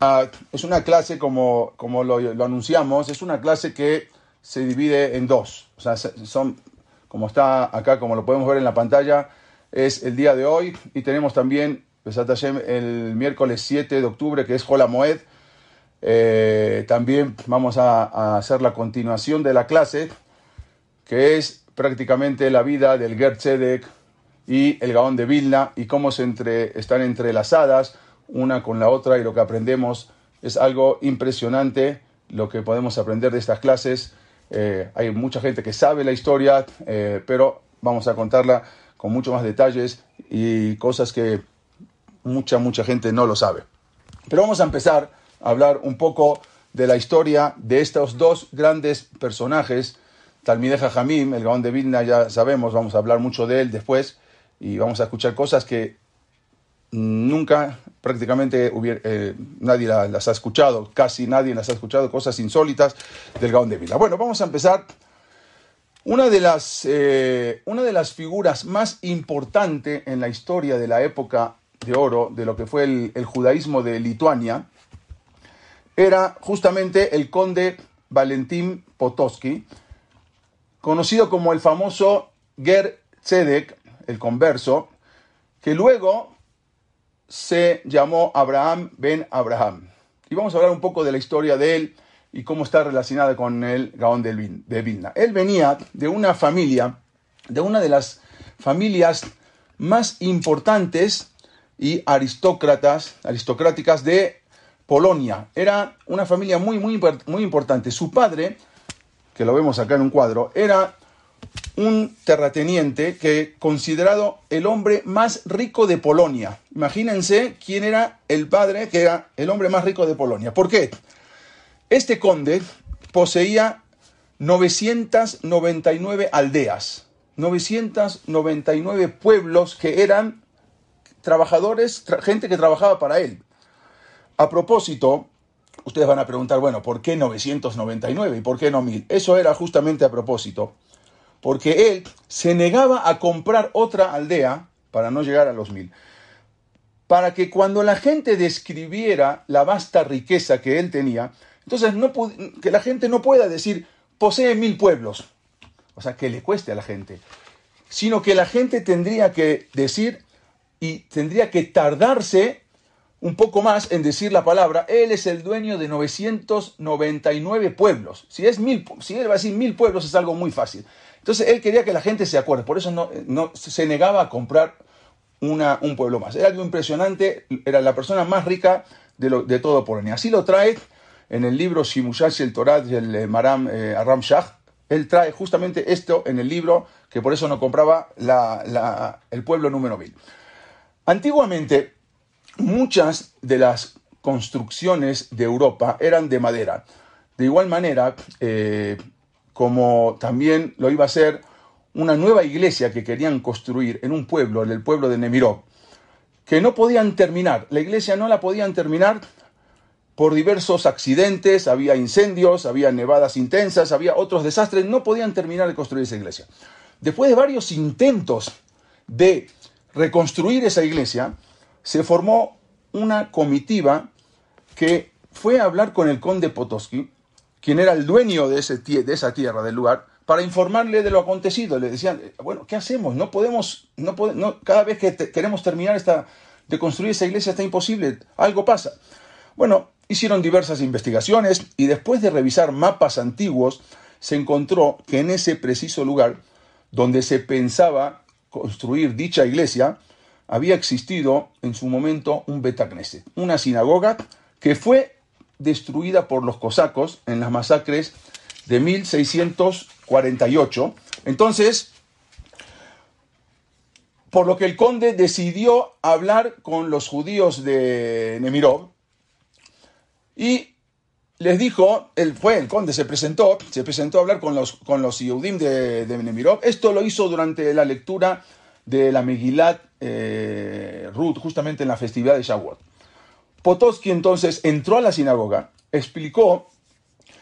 Ah, es una clase, como, como lo, anunciamos, es una clase que se divide en dos. O sea, son, como está acá, como lo podemos ver en la pantalla, es el día de hoy y tenemos también el miércoles 7 de octubre, que es Hola Moed. Eh, también vamos a, hacer la continuación de la clase, que es prácticamente la vida del Ger Tzedek y el Gaón de Vilna y cómo se entre, están entrelazadas una con la otra y lo que aprendemos es algo impresionante, lo que podemos aprender de estas clases. Eh, hay mucha gente que sabe la historia, eh, pero vamos a contarla con mucho más detalles y cosas que mucha, mucha gente no lo sabe. Pero vamos a empezar a hablar un poco de la historia de estos dos grandes personajes. Talmideja Jamim, el Gaón de Vilna, ya sabemos, vamos a hablar mucho de él después y vamos a escuchar cosas que nunca prácticamente eh, nadie las ha escuchado, casi nadie las ha escuchado, cosas insólitas del Gaón de Vila. Bueno, vamos a empezar. Una de las, eh, una de las figuras más importantes en la historia de la época de oro, de lo que fue el, judaísmo de Lituania, era justamente el conde Valentín Potosky, conocido como el famoso Ger Tzedek, el converso, que luego se llamó Abraham ben Abraham. Y vamos a hablar un poco de la historia de él y cómo está relacionada con el Gaón de Vilna. Él venía de una familia, de una de las familias más importantes y aristócratas, aristocráticas de Polonia. Era una familia muy, muy, muy importante. Su padre, que lo vemos acá en un cuadro, era un terrateniente que considerado el hombre más rico de Polonia. Imagínense quién era el padre que era el hombre más rico de Polonia. ¿Por qué? Este conde poseía 999 aldeas, 999 pueblos que eran trabajadores, gente que trabajaba para él. A propósito, ustedes van a preguntar, bueno, ¿por qué 999 y por qué no 1000? Eso era justamente a propósito porque él se negaba a comprar otra aldea para no llegar a los mil. Para que cuando la gente describiera la vasta riqueza que él tenía, entonces no, que la gente no pueda decir, posee mil pueblos, o sea, que le cueste a la gente, sino que la gente tendría que decir y tendría que tardarse un poco más en decir la palabra, él es el dueño de 999 pueblos. Si, es mil, si él va a decir mil pueblos es algo muy fácil. Entonces él quería que la gente se acuerde, por eso no, se negaba a comprar una, un pueblo más. Era algo impresionante, era la persona más rica de, lo, todo Polonia. Así lo trae en el libro Shimushash el Torat y el eh, Maram eh, Aram Shah. Él trae justamente esto en el libro, que por eso no compraba el pueblo número 1000. Antiguamente, muchas de las construcciones de Europa eran de madera. De igual manera, eh, como también lo iba a ser una nueva iglesia que querían construir en un pueblo, en el pueblo de Nemirov, que no podían terminar. La iglesia no la podían terminar por diversos accidentes, había incendios, había nevadas intensas, había otros desastres, no podían terminar de construir esa iglesia. Después de varios intentos de reconstruir esa iglesia, se formó una comitiva que fue a hablar con el conde Potosky quien era el dueño de, ese, de esa tierra, del lugar, para informarle de lo acontecido. Le decían, bueno, ¿qué hacemos? No podemos, no, cada vez que queremos terminar de construir esa iglesia está imposible, algo pasa. Bueno, hicieron diversas investigaciones y después de revisar mapas antiguos, se encontró que en ese preciso lugar donde se pensaba construir dicha iglesia, había existido en su momento un Betagneset, una sinagoga que fue destruida por los cosacos en las masacres de 1648. Entonces, por lo que el conde decidió hablar con los judíos de Nemirov y les dijo, él fue, el conde se presentó, se presentó a hablar con los, con los de, de Nemirov. Esto lo hizo durante la lectura de la Megilat eh, Ruth, justamente en la festividad de Shavuot. Potosky entonces entró a la sinagoga, explicó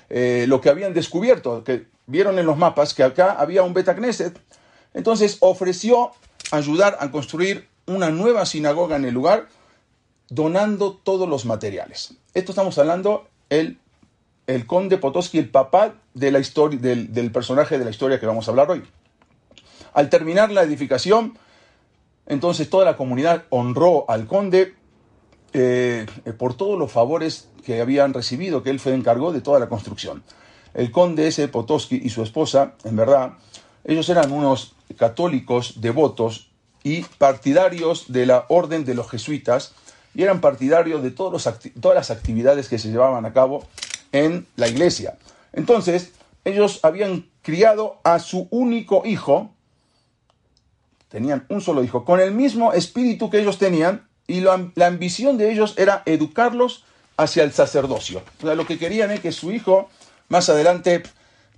eh, lo que habían descubierto, que vieron en los mapas que acá había un Betacneset. Entonces ofreció ayudar a construir una nueva sinagoga en el lugar, donando todos los materiales. Esto estamos hablando el, el conde Potosky, el papá de la del, del personaje de la historia que vamos a hablar hoy. Al terminar la edificación, entonces toda la comunidad honró al conde eh, por todos los favores que habían recibido, que él fue encargó de toda la construcción. El conde ese Potosky y su esposa, en verdad, ellos eran unos católicos devotos y partidarios de la orden de los jesuitas y eran partidarios de todos todas las actividades que se llevaban a cabo en la iglesia. Entonces, ellos habían criado a su único hijo, tenían un solo hijo, con el mismo espíritu que ellos tenían, y la, ambición de ellos era educarlos hacia el sacerdocio. O sea, lo que querían es que su hijo más adelante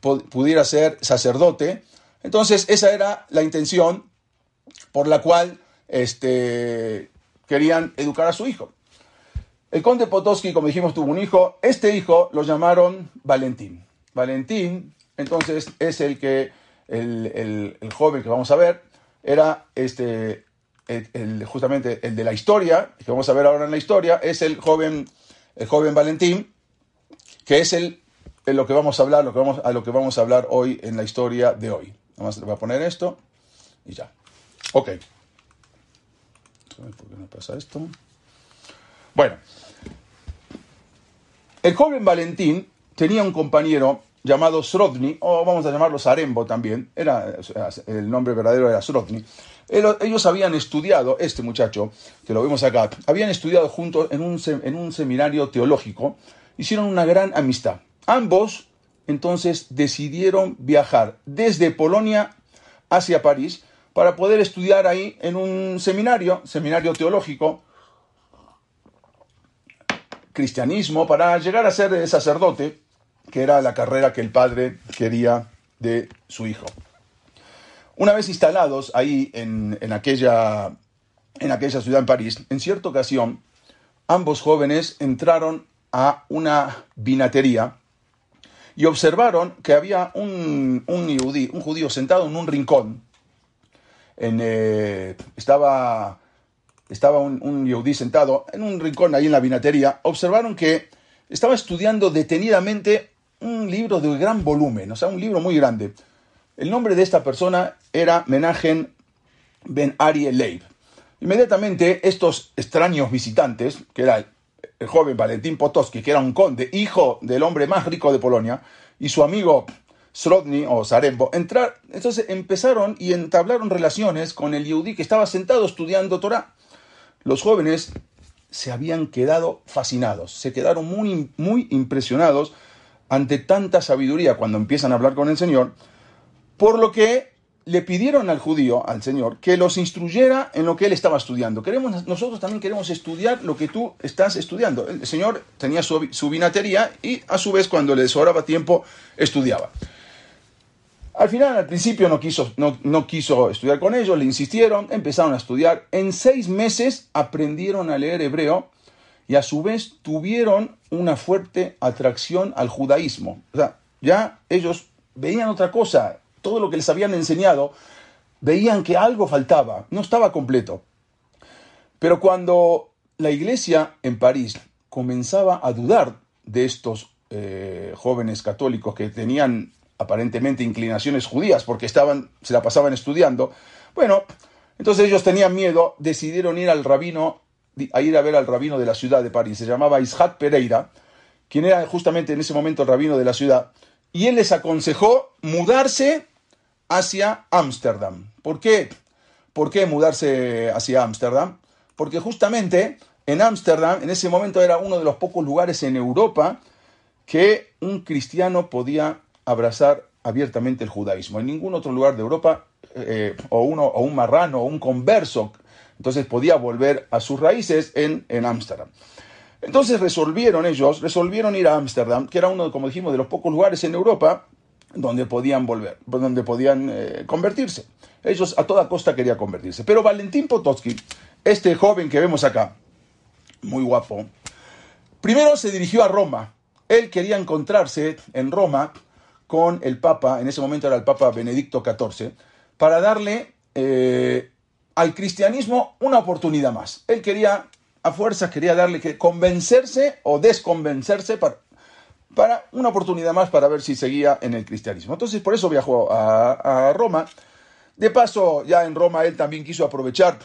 pudiera ser sacerdote. Entonces, esa era la intención por la cual este, querían educar a su hijo. El conde Potosky, como dijimos, tuvo un hijo. Este hijo lo llamaron Valentín. Valentín, entonces, es el que, el joven que vamos a ver, era este, justamente el de la historia, que vamos a ver ahora en la historia, es el joven, el joven Valentín, que es el, lo que vamos a hablar, lo que vamos, a lo que vamos a hablar hoy en la historia de hoy. Nada voy a poner esto y ya. Ok. ¿Por qué no pasa esto? Bueno, el joven Valentín tenía un compañero llamado Srodny, o vamos a llamarlo Sarembo también, era, el nombre verdadero era Srodny. Ellos habían estudiado, este muchacho, que lo vemos acá, habían estudiado juntos en un, en un seminario teológico, hicieron una gran amistad. Ambos entonces decidieron viajar desde Polonia hacia París para poder estudiar ahí en un seminario, seminario teológico, cristianismo, para llegar a ser sacerdote que era la carrera que el padre quería de su hijo. Una vez instalados ahí en, aquella, en aquella ciudad en París, en cierta ocasión, ambos jóvenes entraron a una vinatería y observaron que había un, un, un judío sentado en un rincón. En, eh, estaba estaba un, un sentado en un rincón ahí en la vinatería. Observaron que estaba estudiando detenidamente un libro de gran volumen, o sea, un libro muy grande. El nombre de esta persona era Menagen Ben Ari Leib. Inmediatamente estos extraños visitantes, que era el, joven Valentín Potosky, que era un conde, hijo del hombre más rico de Polonia, y su amigo Srodny o Zarembo, entrar, entonces empezaron y entablaron relaciones con el Yehudi que estaba sentado estudiando Torah. Los jóvenes se habían quedado fascinados, se quedaron muy, muy impresionados ante tanta sabiduría cuando empiezan a hablar con el Señor, por lo que le pidieron al judío, al Señor, que los instruyera en lo que él estaba estudiando. Queremos, nosotros también queremos estudiar lo que tú estás estudiando. El Señor tenía su, su vinatería y a su vez cuando le sobraba tiempo estudiaba. Al final, al principio no quiso, no, no quiso estudiar con ellos, le insistieron, empezaron a estudiar. En seis meses aprendieron a leer hebreo y a su vez tuvieron una fuerte atracción al judaísmo. O sea, ya ellos veían otra cosa, todo lo que les habían enseñado, veían que algo faltaba, no estaba completo. Pero cuando la iglesia en París comenzaba a dudar de estos eh, jóvenes católicos que tenían aparentemente inclinaciones judías porque estaban, se la pasaban estudiando, bueno, entonces ellos tenían miedo, decidieron ir al rabino a ir a ver al rabino de la ciudad de París. Se llamaba Isaac Pereira, quien era justamente en ese momento el rabino de la ciudad, y él les aconsejó mudarse hacia Ámsterdam. ¿Por qué? ¿Por qué mudarse hacia Ámsterdam? Porque justamente en Ámsterdam, en ese momento era uno de los pocos lugares en Europa que un cristiano podía abrazar abiertamente el judaísmo. En ningún otro lugar de Europa eh, o, uno, o un marrano o un converso, entonces podía volver a sus raíces en Ámsterdam. entonces resolvieron ellos, resolvieron ir a Ámsterdam, que era uno, como dijimos, de los pocos lugares en Europa donde podían volver, donde podían eh, convertirse. Ellos a toda costa querían convertirse. Pero Valentín Potosky, este joven que vemos acá, muy guapo, primero se dirigió a Roma. Él quería encontrarse en Roma con el Papa, en ese momento era el Papa Benedicto XIV, para darle eh, al cristianismo una oportunidad más. Él quería, a fuerzas, quería darle que convencerse o desconvencerse para, para una oportunidad más para ver si seguía en el cristianismo. Entonces, por eso viajó a, Roma. De paso, ya en Roma él también quiso aprovechar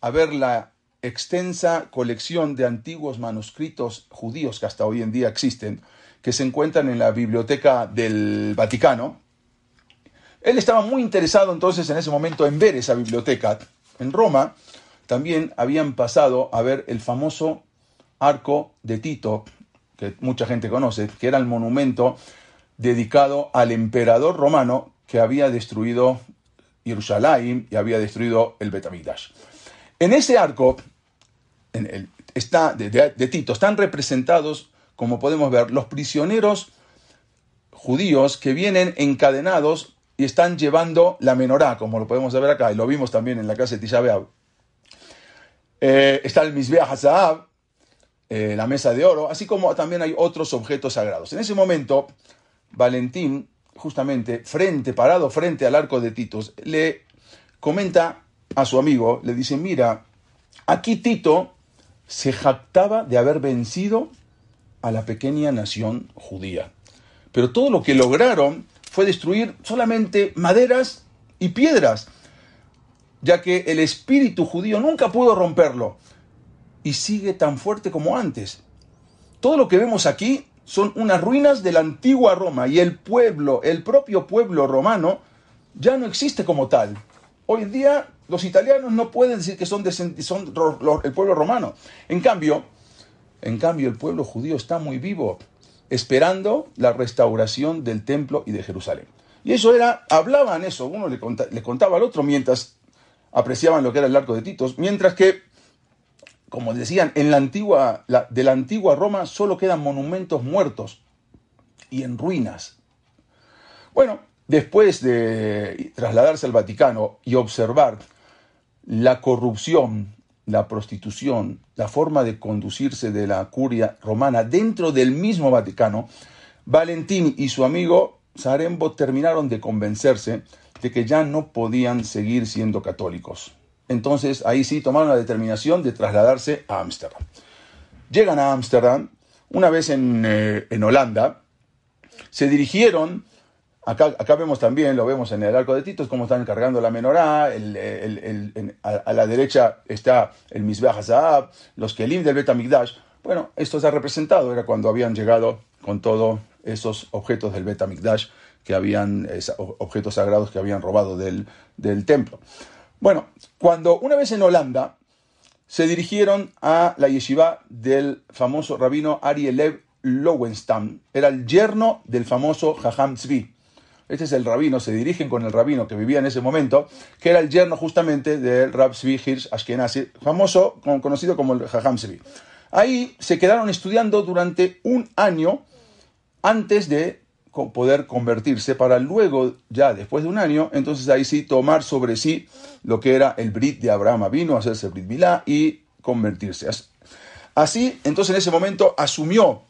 a ver la extensa colección de antiguos manuscritos judíos que hasta hoy en día existen, que se encuentran en la biblioteca del Vaticano. Él estaba muy interesado entonces en ese momento en ver esa biblioteca. En Roma también habían pasado a ver el famoso arco de Tito, que mucha gente conoce, que era el monumento dedicado al emperador romano que había destruido Jerusalén y había destruido el Betamigdash. En ese arco en el, está, de, Tito están representados, como podemos ver, los prisioneros judíos que vienen encadenados y están llevando la menorá, como lo podemos ver acá, y lo vimos también en la casa de Tisha eh, está el Mizbeah Hazaab, eh, la mesa de oro, así como también hay otros objetos sagrados. En ese momento, Valentín, justamente frente, parado frente al arco de Titos, le comenta a su amigo, le dice, mira, aquí Tito se jactaba de haber vencido a la pequeña nación judía. Pero todo lo que lograron fue destruir solamente maderas y piedras, ya que el espíritu judío nunca pudo romperlo y sigue tan fuerte como antes. Todo lo que vemos aquí son unas ruinas de la antigua Roma y el pueblo, el propio pueblo romano, ya no existe como tal. Hoy en día los italianos no pueden decir que son, son el pueblo romano. En cambio, en cambio el pueblo judío está muy vivo, esperando la restauración del templo y de Jerusalén. Y eso era, hablaban eso, uno le, contaba al otro mientras apreciaban lo que era el arco de Titos, mientras que como decían, en la antigua, de la antigua Roma solo quedan monumentos muertos y en ruinas. Bueno, después de trasladarse al Vaticano y observar la corrupción, la prostitución, la forma de conducirse de la curia romana dentro del mismo Vaticano, Valentín y su amigo Sarembo terminaron de convencerse de que ya no podían seguir siendo católicos. Entonces ahí sí tomaron la determinación de trasladarse a Ámsterdam. Llegan a Ámsterdam, una vez en, eh, Holanda, se dirigieron, acá, vemos también, lo vemos en el arco de Titos, cómo están cargando la menorá, a, la derecha está el Mizbeach Zaab, los Kelim del Betamigdash. Bueno, esto ha representado, era cuando habían llegado con todos esos objetos del Betamigdash, que habían, objetos sagrados que habían robado del, del templo. Bueno, cuando una vez en Holanda se dirigieron a la yeshiva del famoso rabino Arielev Lowenstam, era el yerno del famoso Jajam Tzvi. Este es el rabino, se dirigen con el rabino que vivía en ese momento, que era el yerno justamente del Rab Tzvi Hirsch Ashkenazi, famoso, conocido como el Jajam Tzvi. Ahí se quedaron estudiando durante un año antes de poder convertirse para luego, ya después de un año, entonces ahí sí tomar sobre sí lo que era el Brit de Abraham. Vino a hacerse Brit Milá y convertirse. Así, entonces en ese momento asumió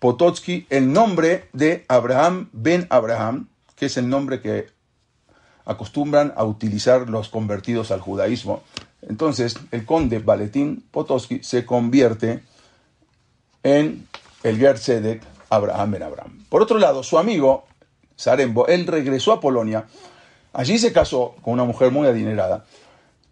Pototsky el nombre de Abraham ben Abraham, que es el nombre que acostumbran a utilizar los convertidos al judaísmo. Entonces, el conde Valentín Pototsky se convierte en el Gerzedek Abraham ben Abraham. Por otro lado, su amigo Sarembo, él regresó a Polonia, allí se casó con una mujer muy adinerada,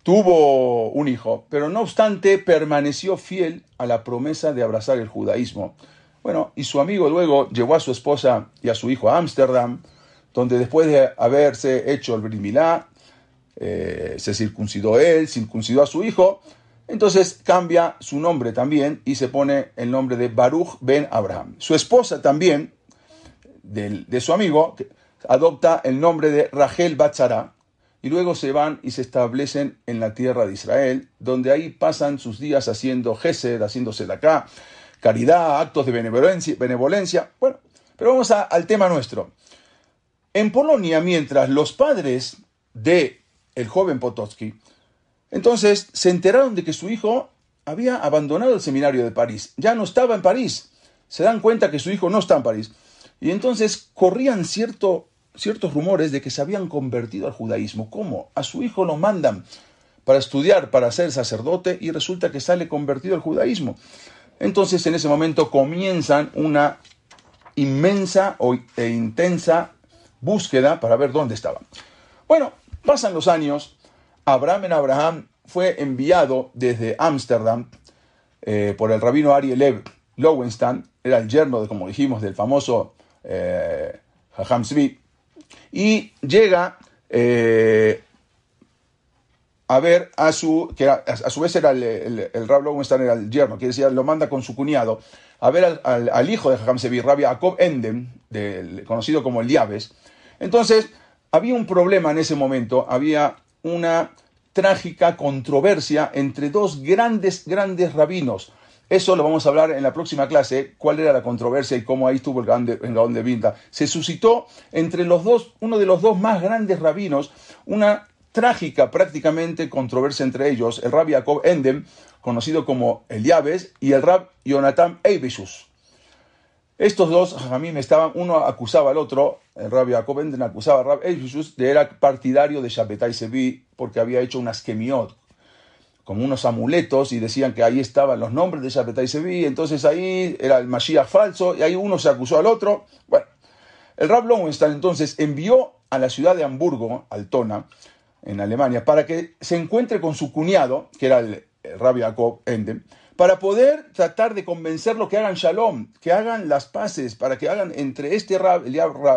tuvo un hijo, pero no obstante permaneció fiel a la promesa de abrazar el judaísmo. Bueno, y su amigo luego llevó a su esposa y a su hijo a Ámsterdam, donde después de haberse hecho el Brit eh, se circuncidó él, circuncidó a su hijo, entonces cambia su nombre también y se pone el nombre de Baruch ben Abraham. Su esposa también, de, su amigo, adopta el nombre de Rachel Batzara, y luego se van y se establecen en la tierra de Israel, donde ahí pasan sus días haciendo gesed, haciéndose de acá, caridad, actos de benevolencia. Bueno, pero vamos al tema nuestro. En Polonia, mientras los padres de el joven Potocki, entonces se enteraron de que su hijo había abandonado el seminario de París, ya no estaba en París, se dan cuenta que su hijo no está en París, y entonces corrían cierto ciertos rumores de que se habían convertido al judaísmo. ¿Cómo? A su hijo lo mandan para estudiar, para ser sacerdote, y resulta que sale convertido al judaísmo. Entonces en ese momento comienzan una inmensa e intensa búsqueda para ver dónde estaba. Bueno, pasan los años, Abraham en Abraham fue enviado desde Ámsterdam eh, por el rabino Ariel Lowenstein, era el yerno, de, como dijimos, del famoso eh, Hacham y llega eh, a ver a su, que a, su vez era el, el, Rab era el yerno, quiere decir, lo manda con su cuñado, a ver al, hijo de Jajam Sevi, Rabbi Jacob Endem, conocido como el Diabes. Entonces, había un problema en ese momento, había una trágica controversia entre dos grandes, grandes rabinos, eso lo vamos a hablar en la próxima clase, cuál era la controversia y cómo ahí estuvo el Gaón de, de Vinta. Se suscitó entre los dos, uno de los dos más grandes rabinos, una trágica prácticamente controversia entre ellos, el Rabbi Jacob Endem, conocido como Eliabes, y el Rab Jonathan Eibishus. Estos dos, a mí me estaban, uno acusaba al otro, el Rabbi Jacob Endem acusaba al Rab Eibishus de era partidario de Shabbatai Sevi porque había hecho unas kemiot, como unos amuletos y decían que ahí estaban los nombres de Shabbatai Sevi, entonces ahí era el Mashiach falso y ahí uno se acusó al otro. Bueno, el Rab Lowenstein entonces envió a la ciudad de Hamburgo, Altona, en Alemania, para que se encuentre con su cuñado, que era el, Rabbi Jacob Endem, para poder tratar de convencerlo que hagan shalom, que hagan las paces, para que hagan entre este Rab,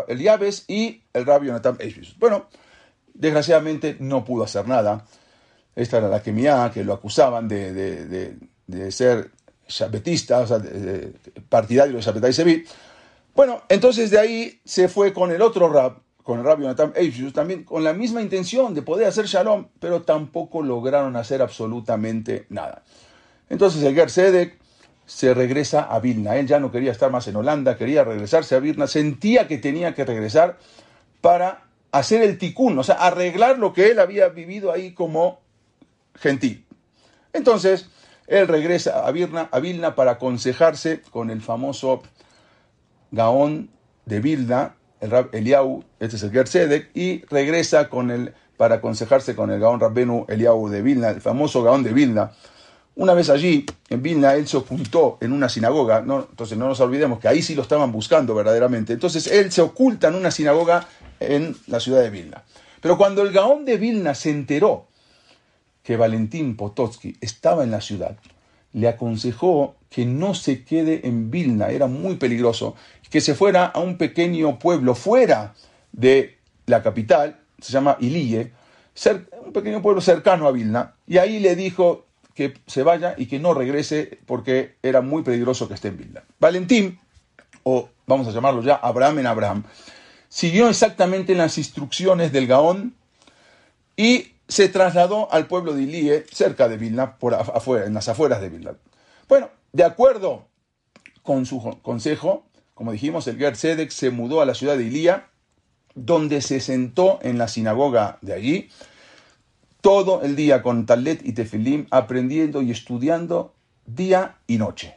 Eliabes y el Rabbi Jonathan Eishvis. Bueno, desgraciadamente no pudo hacer nada. Esta era la Kemiá, que lo acusaban de, ser shabetista, o sea, partidario de Shabbatai Sevi. Bueno, entonces de ahí se fue con el otro rab, con el rabbi Jonathan Eifus, también con la misma intención de poder hacer shalom, pero tampoco lograron hacer absolutamente nada. Entonces el Ger Sedek se regresa a Vilna. Él ya no quería estar más en Holanda, quería regresarse a Vilna, sentía que tenía que regresar para hacer el tikkun, o sea, arreglar lo que él había vivido ahí como gentil. Entonces, él regresa a Vilna, a Vilna para aconsejarse con el famoso Gaón de Vilna, el Rab Eliau, este es el Gersedek, y regresa con el, para aconsejarse con el Gaón Rabbenu Eliau de Vilna, el famoso Gaón de Vilna. Una vez allí, en Vilna, él se ocultó en una sinagoga, ¿no? entonces no nos olvidemos que ahí sí lo estaban buscando verdaderamente. Entonces él se oculta en una sinagoga en la ciudad de Vilna. Pero cuando el Gaón de Vilna se enteró que Valentín Potocki estaba en la ciudad, le aconsejó que no se quede en Vilna, era muy peligroso, que se fuera a un pequeño pueblo fuera de la capital, se llama Ilie, un pequeño pueblo cercano a Vilna, y ahí le dijo que se vaya y que no regrese porque era muy peligroso que esté en Vilna. Valentín, o vamos a llamarlo ya Abraham en Abraham, siguió exactamente las instrucciones del Gaón y se trasladó al pueblo de Ilie, cerca de Vilna, por afuera, en las afueras de Vilna. Bueno, de acuerdo con su consejo, como dijimos, el Ger Sedek se mudó a la ciudad de Ilía, donde se sentó en la sinagoga de allí, todo el día con talet y tefilim, aprendiendo y estudiando día y noche.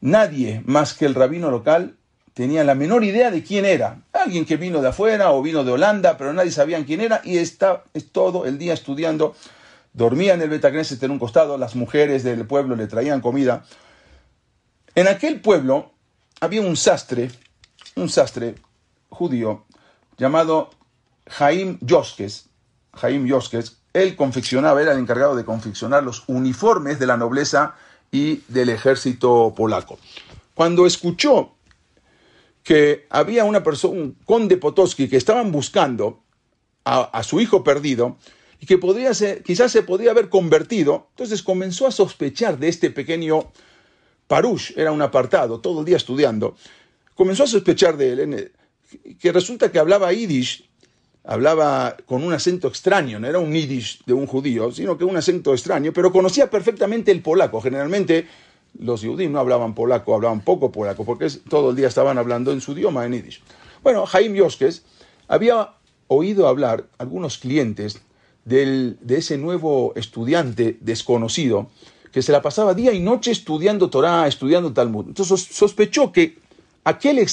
Nadie más que el rabino local tenía la menor idea de quién era. Alguien que vino de afuera o vino de Holanda, pero nadie sabía quién era y está todo el día estudiando. Dormía en el Betagneset en un costado, las mujeres del pueblo le traían comida. En aquel pueblo había un sastre, un sastre judío llamado Jaim Yoskes. Jaim Yoskes, él confeccionaba, era el encargado de confeccionar los uniformes de la nobleza y del ejército polaco. Cuando escuchó que había una persona, un conde Potosky, que estaban buscando a, su hijo perdido y que podría ser, quizás se podía haber convertido. Entonces comenzó a sospechar de este pequeño Parush, era un apartado, todo el día estudiando. Comenzó a sospechar de él, que resulta que hablaba yiddish hablaba con un acento extraño, no era un yiddish de un judío, sino que un acento extraño, pero conocía perfectamente el polaco. Generalmente los judíos no hablaban polaco, hablaban poco polaco, porque todo el día estaban hablando en su idioma, en yiddish. Bueno, Jaime Yoskes había oído hablar algunos clientes de ese nuevo estudiante desconocido que se la pasaba día y noche estudiando Torah, estudiando Talmud. Entonces sospechó que aquel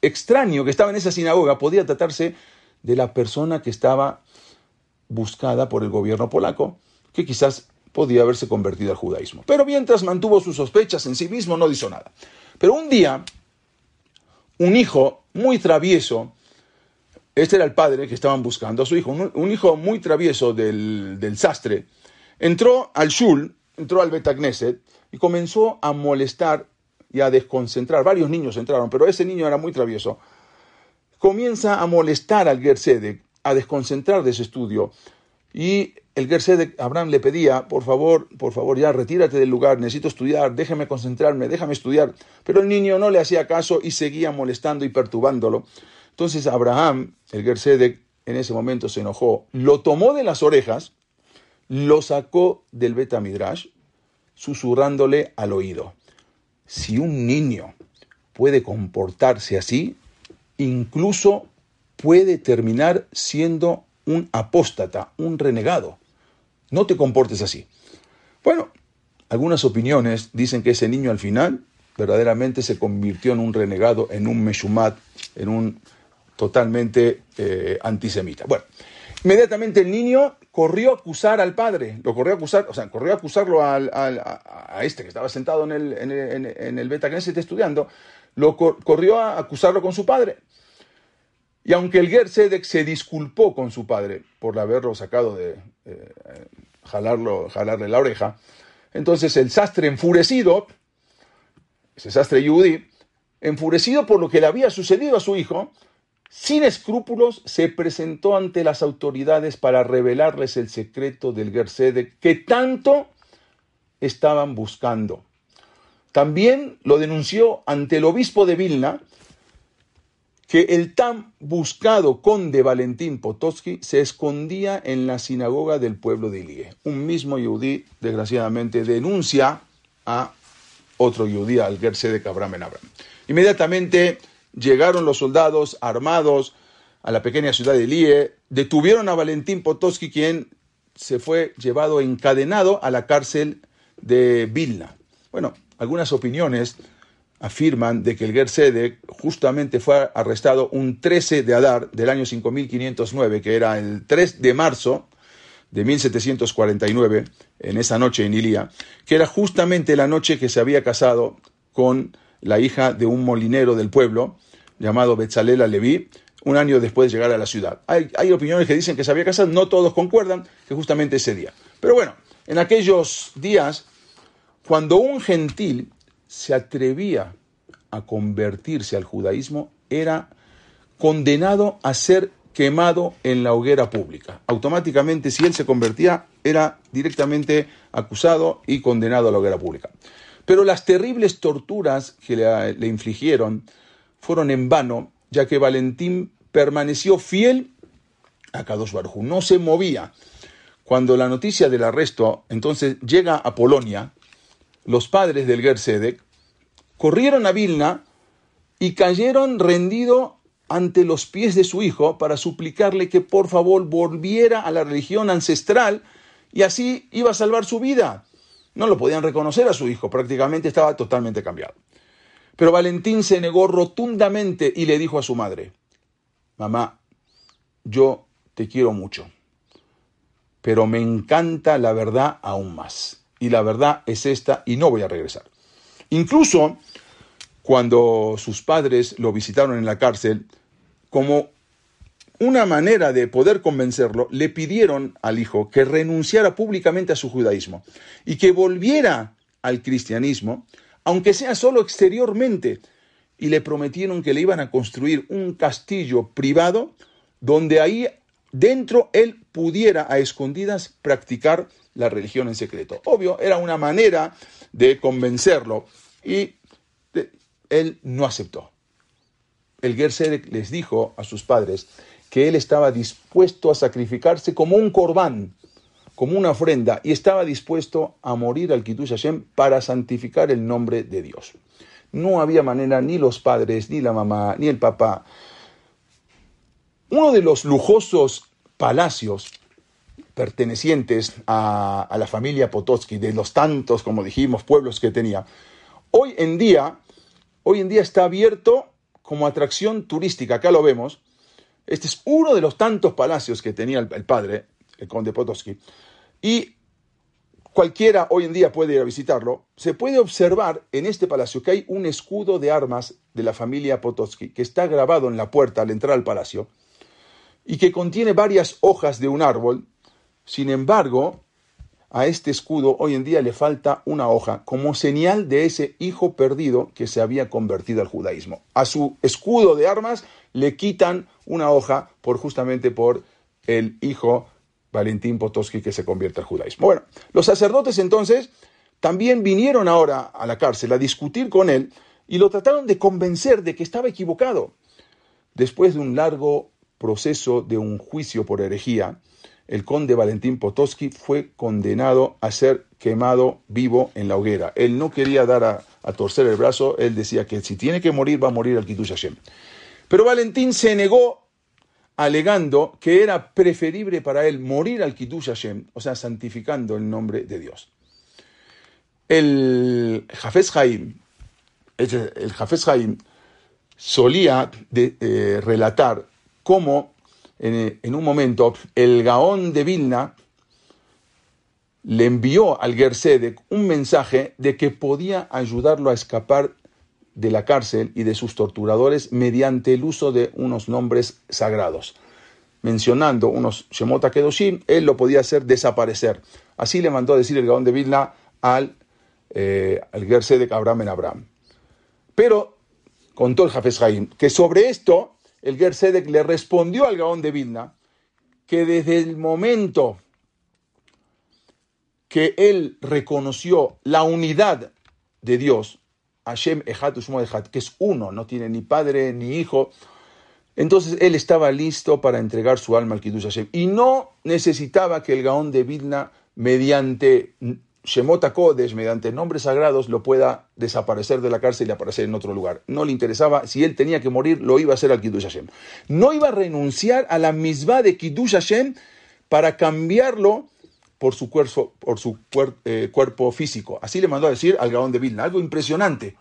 extraño que estaba en esa sinagoga podía tratarse de la persona que estaba buscada por el gobierno polaco, que quizás podía haberse convertido al judaísmo. Pero mientras mantuvo sus sospechas en sí mismo, no hizo nada. Pero un día, un hijo muy travieso, este era el padre que estaban buscando a su hijo, un, hijo muy travieso del, del, sastre, entró al shul, entró al Betagneset y comenzó a molestar y a desconcentrar. Varios niños entraron, pero ese niño era muy travieso comienza a molestar al Gersedek, a desconcentrar de su estudio. Y el Gersedek, Abraham le pedía, por favor, por favor, ya retírate del lugar, necesito estudiar, déjame concentrarme, déjame estudiar. Pero el niño no le hacía caso y seguía molestando y perturbándolo. Entonces Abraham, el Gersedek, en ese momento se enojó, lo tomó de las orejas, lo sacó del Betamidrash, susurrándole al oído. Si un niño puede comportarse así, incluso puede terminar siendo un apóstata, un renegado. No te comportes así. Bueno, algunas opiniones dicen que ese niño al final verdaderamente se convirtió en un renegado, en un meshumat, en un totalmente eh, antisemita. Bueno, inmediatamente el niño corrió a acusar al padre, lo corrió a acusar, o sea, corrió a acusarlo a este que estaba sentado en el, en el, en el estudiando, lo corrió a acusarlo con su padre. Y aunque el Gersedek se disculpó con su padre por haberlo sacado de eh, jalarlo, jalarle la oreja, entonces el sastre enfurecido, ese sastre yudí, enfurecido por lo que le había sucedido a su hijo, sin escrúpulos se presentó ante las autoridades para revelarles el secreto del Gersedek que tanto estaban buscando. También lo denunció ante el obispo de Vilna que el tan buscado conde Valentín Potosky se escondía en la sinagoga del pueblo de Ilie. Un mismo yudí, desgraciadamente, denuncia a otro yudí, al Gerse de Cabram en Abraham. Inmediatamente llegaron los soldados armados a la pequeña ciudad de Ilie, detuvieron a Valentín Potosky, quien se fue llevado encadenado a la cárcel de Vilna. Bueno, algunas opiniones afirman de que el Gersedek justamente fue arrestado un 13 de Adar del año 5509, que era el 3 de marzo de 1749, en esa noche en Ilía, que era justamente la noche que se había casado con la hija de un molinero del pueblo, llamado Betzalela Leví, un año después de llegar a la ciudad. Hay, hay opiniones que dicen que se había casado, no todos concuerdan que justamente ese día. Pero bueno, en aquellos días cuando un gentil se atrevía a convertirse al judaísmo, era condenado a ser quemado en la hoguera pública. Automáticamente, si él se convertía, era directamente acusado y condenado a la hoguera pública. Pero las terribles torturas que le, infligieron fueron en vano, ya que Valentín permaneció fiel a Kadosh Baruj no se movía. Cuando la noticia del arresto entonces llega a Polonia, los padres del Gersedek corrieron a Vilna y cayeron rendido ante los pies de su hijo para suplicarle que por favor volviera a la religión ancestral y así iba a salvar su vida. No lo podían reconocer a su hijo, prácticamente estaba totalmente cambiado. Pero Valentín se negó rotundamente y le dijo a su madre, mamá, yo te quiero mucho, pero me encanta la verdad aún más y la verdad es esta y no voy a regresar. Incluso cuando sus padres lo visitaron en la cárcel, como una manera de poder convencerlo, le pidieron al hijo que renunciara públicamente a su judaísmo y que volviera al cristianismo, aunque sea solo exteriormente, y le prometieron que le iban a construir un castillo privado donde ahí dentro él pudiera a escondidas practicar la religión en secreto. Obvio, era una manera de convencerlo y él no aceptó. El Gersedek les dijo a sus padres que él estaba dispuesto a sacrificarse como un corbán, como una ofrenda, y estaba dispuesto a morir al Kitush Hashem para santificar el nombre de Dios. No había manera, ni los padres, ni la mamá, ni el papá. Uno de los lujosos palacios pertenecientes a, la familia Pototsky, de los tantos, como dijimos, pueblos que tenía, hoy en día, hoy en día está abierto como atracción turística, acá lo vemos. Este es uno de los tantos palacios que tenía el, el padre, el conde Pototsky, y cualquiera hoy en día puede ir a visitarlo, se puede observar en este palacio que hay un escudo de armas de la familia Pototsky que está grabado en la puerta al entrar al palacio y que contiene varias hojas de un árbol. Sin embargo, a este escudo hoy en día le falta una hoja como señal de ese hijo perdido que se había convertido al judaísmo. A su escudo de armas le quitan una hoja por justamente por el hijo Valentín Potosky que se convierte al judaísmo. Bueno, los sacerdotes entonces también vinieron ahora a la cárcel a discutir con él y lo trataron de convencer de que estaba equivocado. Después de un largo proceso de un juicio por herejía, el conde Valentín Potosky fue condenado a ser quemado vivo en la hoguera. Él no quería dar a, torcer el brazo, él decía que si tiene que morir, va a morir al Kitush Hashem. Pero Valentín se negó alegando que era preferible para él morir al Kiddush Hashem, o sea, santificando el nombre de Dios. El Jafes Haim, el Jafes Haim solía eh, relatar cómo en, un momento el Gaón de Vilna le envió al Gersedek un mensaje de que podía ayudarlo a escapar de la cárcel y de sus torturadores mediante el uso de unos nombres sagrados. Mencionando unos Shemota Kedoshim, él lo podía hacer desaparecer. Así le mandó a decir el Gaón de Vilna al, eh, al Gersedek Abraham en Abraham. Pero contó el Jafes Haim que sobre esto el Gersedek le respondió al Gaón de Vilna que desde el momento que él reconoció la unidad de Dios, Hashem Echad Echad, que es uno, no tiene ni padre ni hijo. Entonces él estaba listo para entregar su alma al Kiddush Hashem y no necesitaba que el Gaón de Vilna, mediante Shemota Kodesh, mediante nombres sagrados, lo pueda desaparecer de la cárcel y aparecer en otro lugar. No le interesaba, si él tenía que morir, lo iba a hacer al Kiddush Hashem. No iba a renunciar a la misma de Kiddush Hashem para cambiarlo por su, cuerpo, por su eh, cuerpo físico. Así le mandó a decir al Gaón de Vilna, algo impresionante.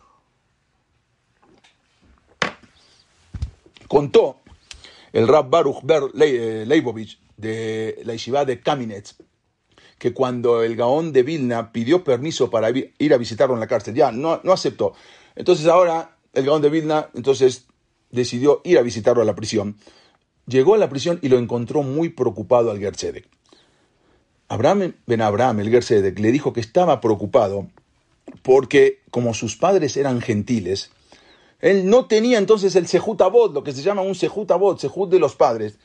Contó el Rab Baruch Ber eh, Leibovich de la Yeshiva de Kamenetz que cuando el Gaón de Vilna pidió permiso para ir a visitarlo en la cárcel, ya no, no aceptó. Entonces ahora el Gaón de Vilna entonces decidió ir a visitarlo a la prisión. Llegó a la prisión y lo encontró muy preocupado al Gersedek. Abraham Ben Abraham, el Gersedek, le dijo que estaba preocupado porque como sus padres eran gentiles, él no tenía entonces el Sejut lo que se llama un Sejut Abot, Sejut de los padres.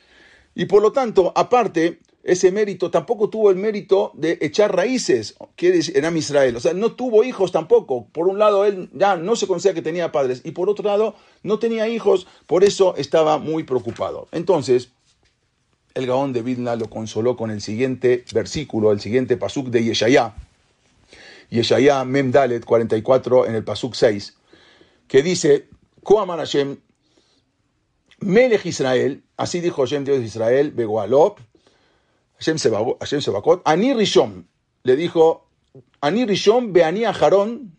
Y por lo tanto, aparte, ese mérito tampoco tuvo el mérito de echar raíces, quiere en Am Israel. O sea, no tuvo hijos tampoco. Por un lado, él ya no se conocía que tenía padres. Y por otro lado, no tenía hijos. Por eso estaba muy preocupado. Entonces, el Gaón de Vidna lo consoló con el siguiente versículo, el siguiente pasuk de Yeshayá. Yeshayá Memdalet 44 en el pasuk 6, que dice, Koaman Hashem, Melech Israel, así dijo Hashem Dios de Israel, Begoalop, Hashem Sebakot, Ani Rishon, le dijo, Ani Rishon Beani Aharon,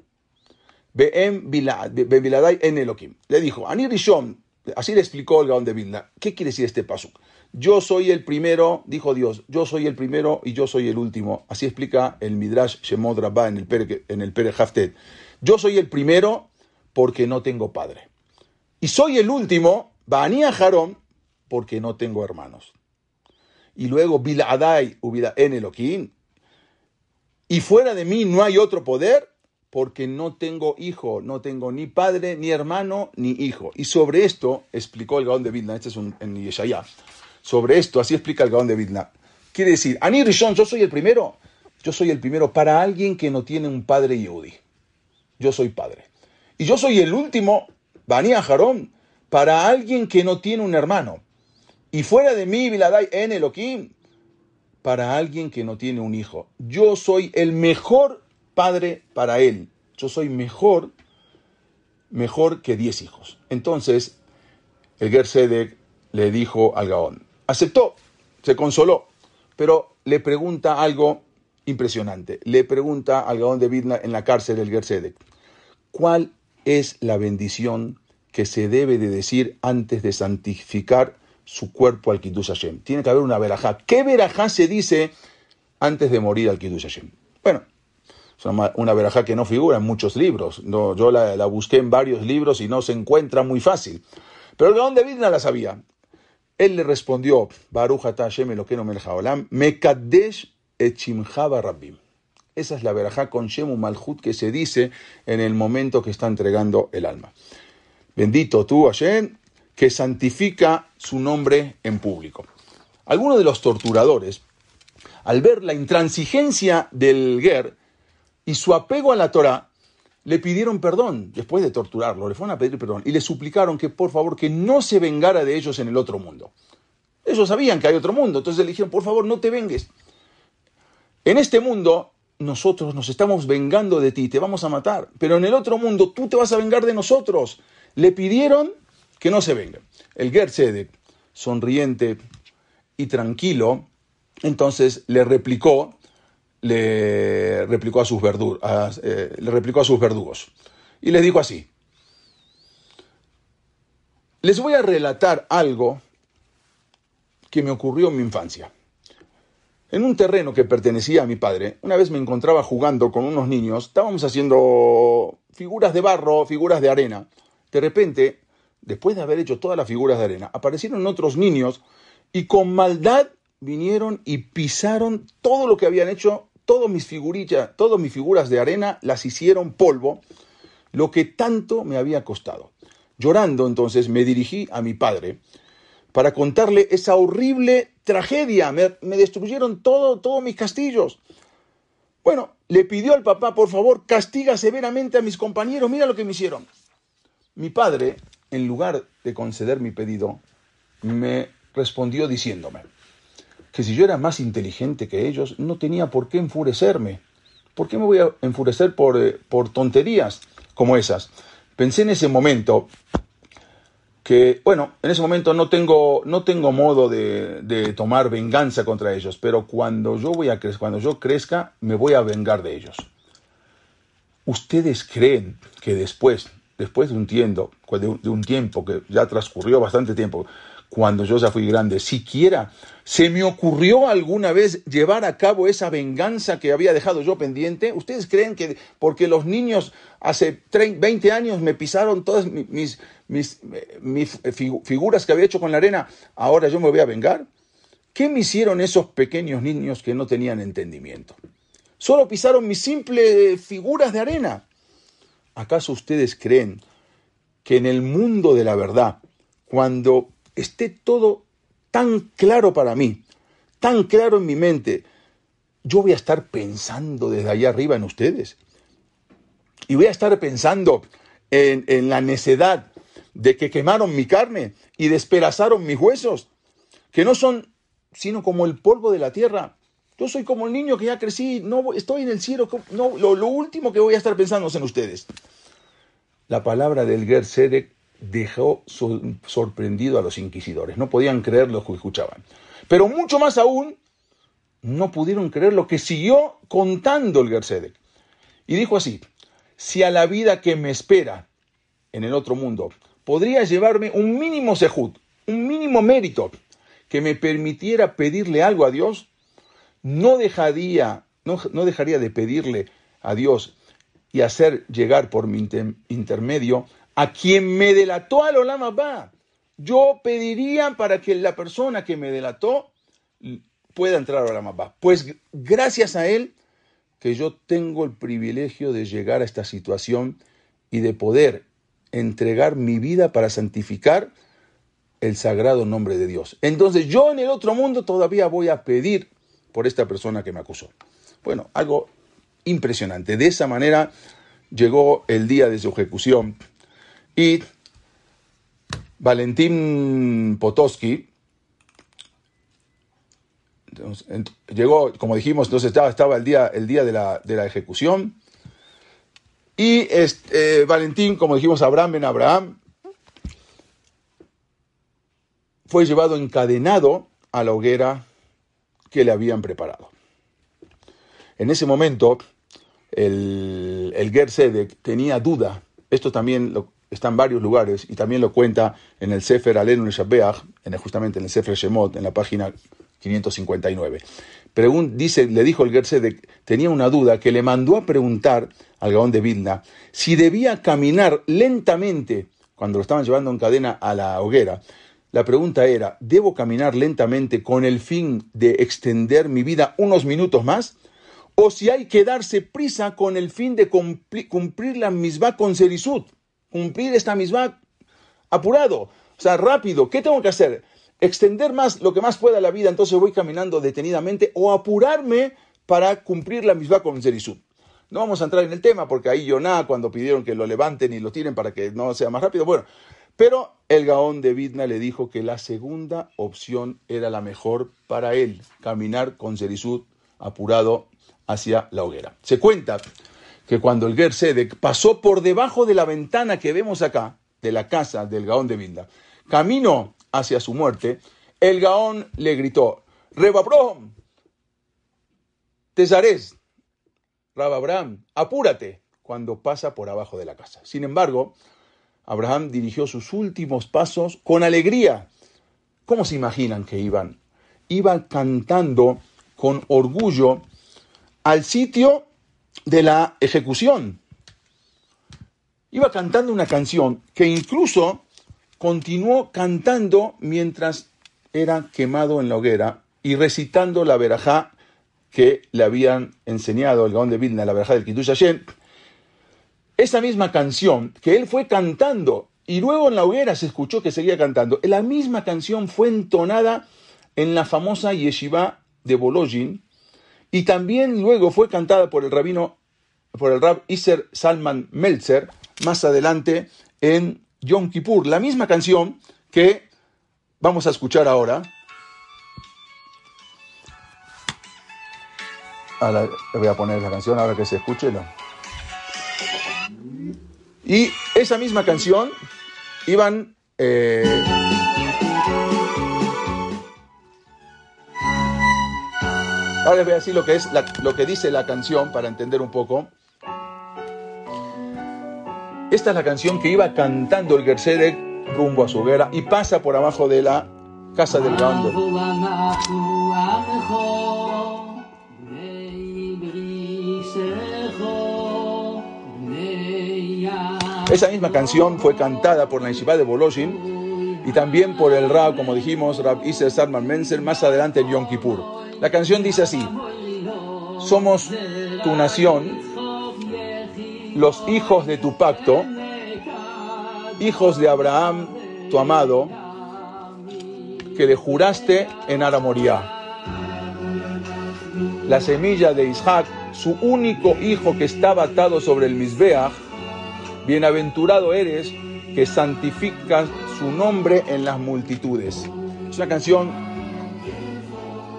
Be'em Biladai en Elohim. Le dijo, Ani Rishon, así le explicó el Gaón de Vilna. ¿Qué quiere decir este pasuk? Yo soy el primero, dijo Dios, yo soy el primero y yo soy el último. Así explica el Midrash Shemod Rabbah en el Pere, en el. Yo soy el primero porque no tengo padre. Y soy el último, Bania Jarón, porque no tengo hermanos. Y luego Biladai Ubida en Elohim. Y fuera de mí no hay otro poder porque no tengo hijo, no tengo ni padre, ni hermano, ni hijo. Y sobre esto explicó el Gaón de Vilna, este es un, en sobre esto, así explica el Gaón de Vidna. Quiere decir, Ani Rishon, yo soy el primero, yo soy el primero para alguien que no tiene un padre Yehudi. Yo soy padre. Y yo soy el último, Bani Aharón, para alguien que no tiene un hermano. Y fuera de mí, Viladai en Elohim, para alguien que no tiene un hijo. Yo soy el mejor padre para él. Yo soy mejor, mejor que diez hijos. Entonces, el Gersedek le dijo al Gaón, aceptó, se consoló, pero le pregunta algo impresionante. Le pregunta al Gaón de Vidna en la cárcel del Gersedek, ¿cuál es la bendición que se debe de decir antes de santificar su cuerpo al Kiddush Hashem? Tiene que haber una verajá. ¿Qué verajá se dice antes de morir al Kiddush Hashem? Bueno, es una, verajá que no figura en muchos libros. No, yo la, busqué en varios libros y no se encuentra muy fácil. Pero el Gaón de la sabía. Él le respondió, Baruch Hashem Elokeinu melech haolam, Mekadesh echimjaba rabbim. Esa es la verajá con Shemu Malhut que se dice en el momento que está entregando el alma. Bendito tú, Hashem, que santifica su nombre en público. Algunos de los torturadores, al ver la intransigencia del Ger y su apego a la Torah, le pidieron perdón después de torturarlo, le fueron a pedir perdón y le suplicaron que por favor que no se vengara de ellos en el otro mundo. Ellos sabían que hay otro mundo, entonces le dijeron, por favor, no te vengues. En este mundo nosotros nos estamos vengando de ti, te vamos a matar, pero en el otro mundo tú te vas a vengar de nosotros. Le pidieron que no se venga. El Gersedek, sonriente y tranquilo, entonces le replicó le replicó a sus, eh, le replicó a sus verdugos. Y les dijo así, les voy a relatar algo que me ocurrió en mi infancia. En un terreno que pertenecía a mi padre, una vez me encontraba jugando con unos niños, estábamos haciendo figuras de barro, figuras de arena. De repente, después de haber hecho todas las figuras de arena, aparecieron otros niños y con maldad vinieron y pisaron todo lo que habían hecho todas mis figurillas, todas mis figuras de arena las hicieron polvo, lo que tanto me había costado. Llorando entonces me dirigí a mi padre para contarle esa horrible tragedia. Me, destruyeron todo, todos mis castillos. Bueno, le pidió al papá, por favor, castiga severamente a mis compañeros. Mira lo que me hicieron. Mi padre, en lugar de conceder mi pedido, me respondió diciéndome, que si yo era más inteligente que ellos, no tenía por qué enfurecerme. ¿Por qué me voy a enfurecer por, eh, por tonterías como esas? Pensé en ese momento que, bueno, en ese momento no tengo, no tengo modo de, de tomar venganza contra ellos, pero cuando yo, voy a cuando yo crezca, me voy a vengar de ellos. ¿Ustedes creen que después, después de un tiempo, de un tiempo que ya transcurrió bastante tiempo, cuando yo ya fui grande, siquiera se me ocurrió alguna vez llevar a cabo esa venganza que había dejado yo pendiente. ¿Ustedes creen que porque los niños hace 20 años me pisaron todas mis, mis, mis figuras que había hecho con la arena, ahora yo me voy a vengar? ¿Qué me hicieron esos pequeños niños que no tenían entendimiento? Solo pisaron mis simples figuras de arena. ¿Acaso ustedes creen que en el mundo de la verdad, cuando esté todo tan claro para mí, tan claro en mi mente, yo voy a estar pensando desde allá arriba en ustedes. Y voy a estar pensando en, la necedad de que quemaron mi carne y despedazaron mis huesos, que no son sino como el polvo de la tierra. Yo soy como el niño que ya crecí, no estoy en el cielo, no, lo, último que voy a estar pensando es en ustedes. La palabra del Ger dejó sorprendido a los inquisidores. No podían creer lo que escuchaban. Pero mucho más aún, no pudieron creer lo que siguió contando el Gersedek. Y dijo así, si a la vida que me espera en el otro mundo podría llevarme un mínimo sejud, un mínimo mérito que me permitiera pedirle algo a Dios, no dejaría, no, no dejaría de pedirle a Dios y hacer llegar por mi intermedio a quien me delató al Olama va. Yo pediría para que la persona que me delató pueda entrar al Olama va. Pues gracias a él que yo tengo el privilegio de llegar a esta situación y de poder entregar mi vida para santificar el sagrado nombre de Dios. Entonces yo en el otro mundo todavía voy a pedir por esta persona que me acusó. Bueno, algo impresionante. De esa manera llegó el día de su ejecución y Valentín Potosky llegó, como dijimos, entonces estaba, estaba el día, el día de, la, ejecución. Y este, Valentín, como dijimos, Abraham ben Abraham, fue llevado encadenado a la hoguera que le habían preparado. En ese momento, el, el tenía duda. Esto también está en varios lugares y también lo cuenta en el Sefer Alenu Shabbeach, en justamente en el Sefer Shemot, en la página 559. dice, le dijo el Gersedek, tenía una duda que le mandó a preguntar al Gaón de Vilna si debía caminar lentamente cuando lo estaban llevando en cadena a la hoguera. La pregunta era, ¿debo caminar lentamente con el fin de extender mi vida unos minutos más? ¿O si hay que darse prisa con el fin de cumplir la misma con serisud? cumplir esta misma apurado, o sea, rápido. ¿Qué tengo que hacer? Extender más lo que más pueda la vida, entonces voy caminando detenidamente o apurarme para cumplir la misma con Zerisud. No vamos a entrar en el tema porque ahí Yoná, cuando pidieron que lo levanten y lo tiren para que no sea más rápido, bueno, pero el Gaón de Vidna le dijo que la segunda opción era la mejor para él, caminar con Zerisud apurado hacia la hoguera. Se cuenta que cuando el Gersedek pasó por debajo de la ventana que vemos acá, de la casa del Gaón de Vilda, camino hacia su muerte, el Gaón le gritó, Rebabrom, Tesares, Rababram, apúrate, cuando pasa por abajo de la casa. Sin embargo, Abraham dirigió sus últimos pasos con alegría. ¿Cómo se imaginan que iban? Iban cantando con orgullo al sitio de la ejecución. Iba cantando una canción que incluso continuó cantando mientras era quemado en la hoguera y recitando la verajá que le habían enseñado el Gaón de Vilna, la verajá del Kiddush. Esa misma canción que él fue cantando y luego en la hoguera se escuchó que seguía cantando, la misma canción fue entonada en la famosa yeshiva de Bolojin y también luego fue cantada por el rabino por el rab Iser Salman Meltzer más adelante en Yom Kippur, la misma canción que vamos a escuchar ahora. Voy a poner la canción ahora que se escuche. Y esa misma canción iban... Eh, ahora les voy a decir lo que es lo que dice la canción para entender un poco. Esta es la canción que iba cantando el Gersedek rumbo a su hoguera y pasa por abajo de la casa del Gando. Esa misma canción fue cantada por la Yeshiva de Boloshin y también por el Rab, como dijimos, Rab Iser Salman Menzel, más adelante en Yom Kippur. La canción dice así: Somos tu nación los hijos de tu pacto, hijos de Abraham, tu amado, que le juraste en Aramoría. La semilla de Isaac, su único hijo que estaba atado sobre el Misbeach, bienaventurado eres que santificas su nombre en las multitudes. Es una canción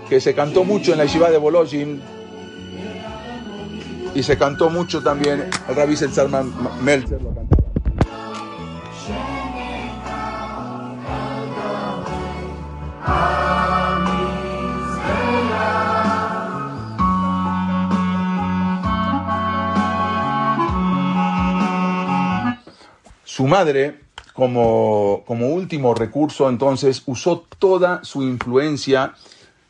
que se cantó mucho en la Yeshiva de Bolojin y se cantó mucho también, el Rabbi Salman Meltzer Su madre, como, último recurso, entonces usó toda su influencia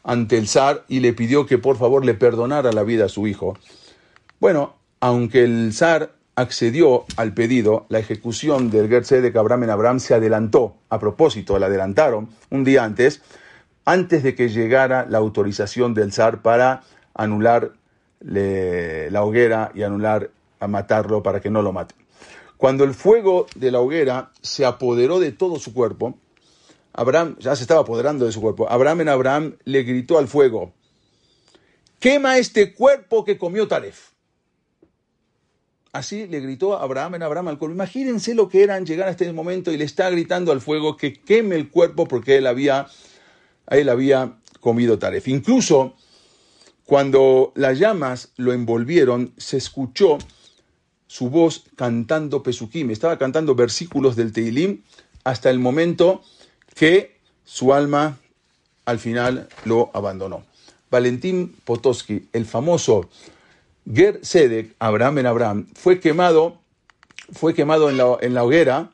ante el zar y le pidió que por favor le perdonara la vida a su hijo. Bueno, aunque el zar accedió al pedido, la ejecución del de Abraham en Abraham se adelantó. A propósito, la adelantaron un día antes, antes de que llegara la autorización del zar para anular la hoguera y anular a matarlo para que no lo maten. Cuando el fuego de la hoguera se apoderó de todo su cuerpo, Abraham ya se estaba apoderando de su cuerpo. Abraham en Abraham le gritó al fuego: Quema este cuerpo que comió Taref. Así le gritó Abraham en Abraham al cuerpo. Imagínense lo que eran llegar a este momento y le está gritando al fuego que queme el cuerpo porque él había, él había comido taref. Incluso cuando las llamas lo envolvieron, se escuchó su voz cantando Pesukim. Estaba cantando versículos del Teilim hasta el momento que su alma al final lo abandonó. Valentín Potosky, el famoso Ger Sedek, Abraham en Abraham, fue quemado, fue quemado en la, en la hoguera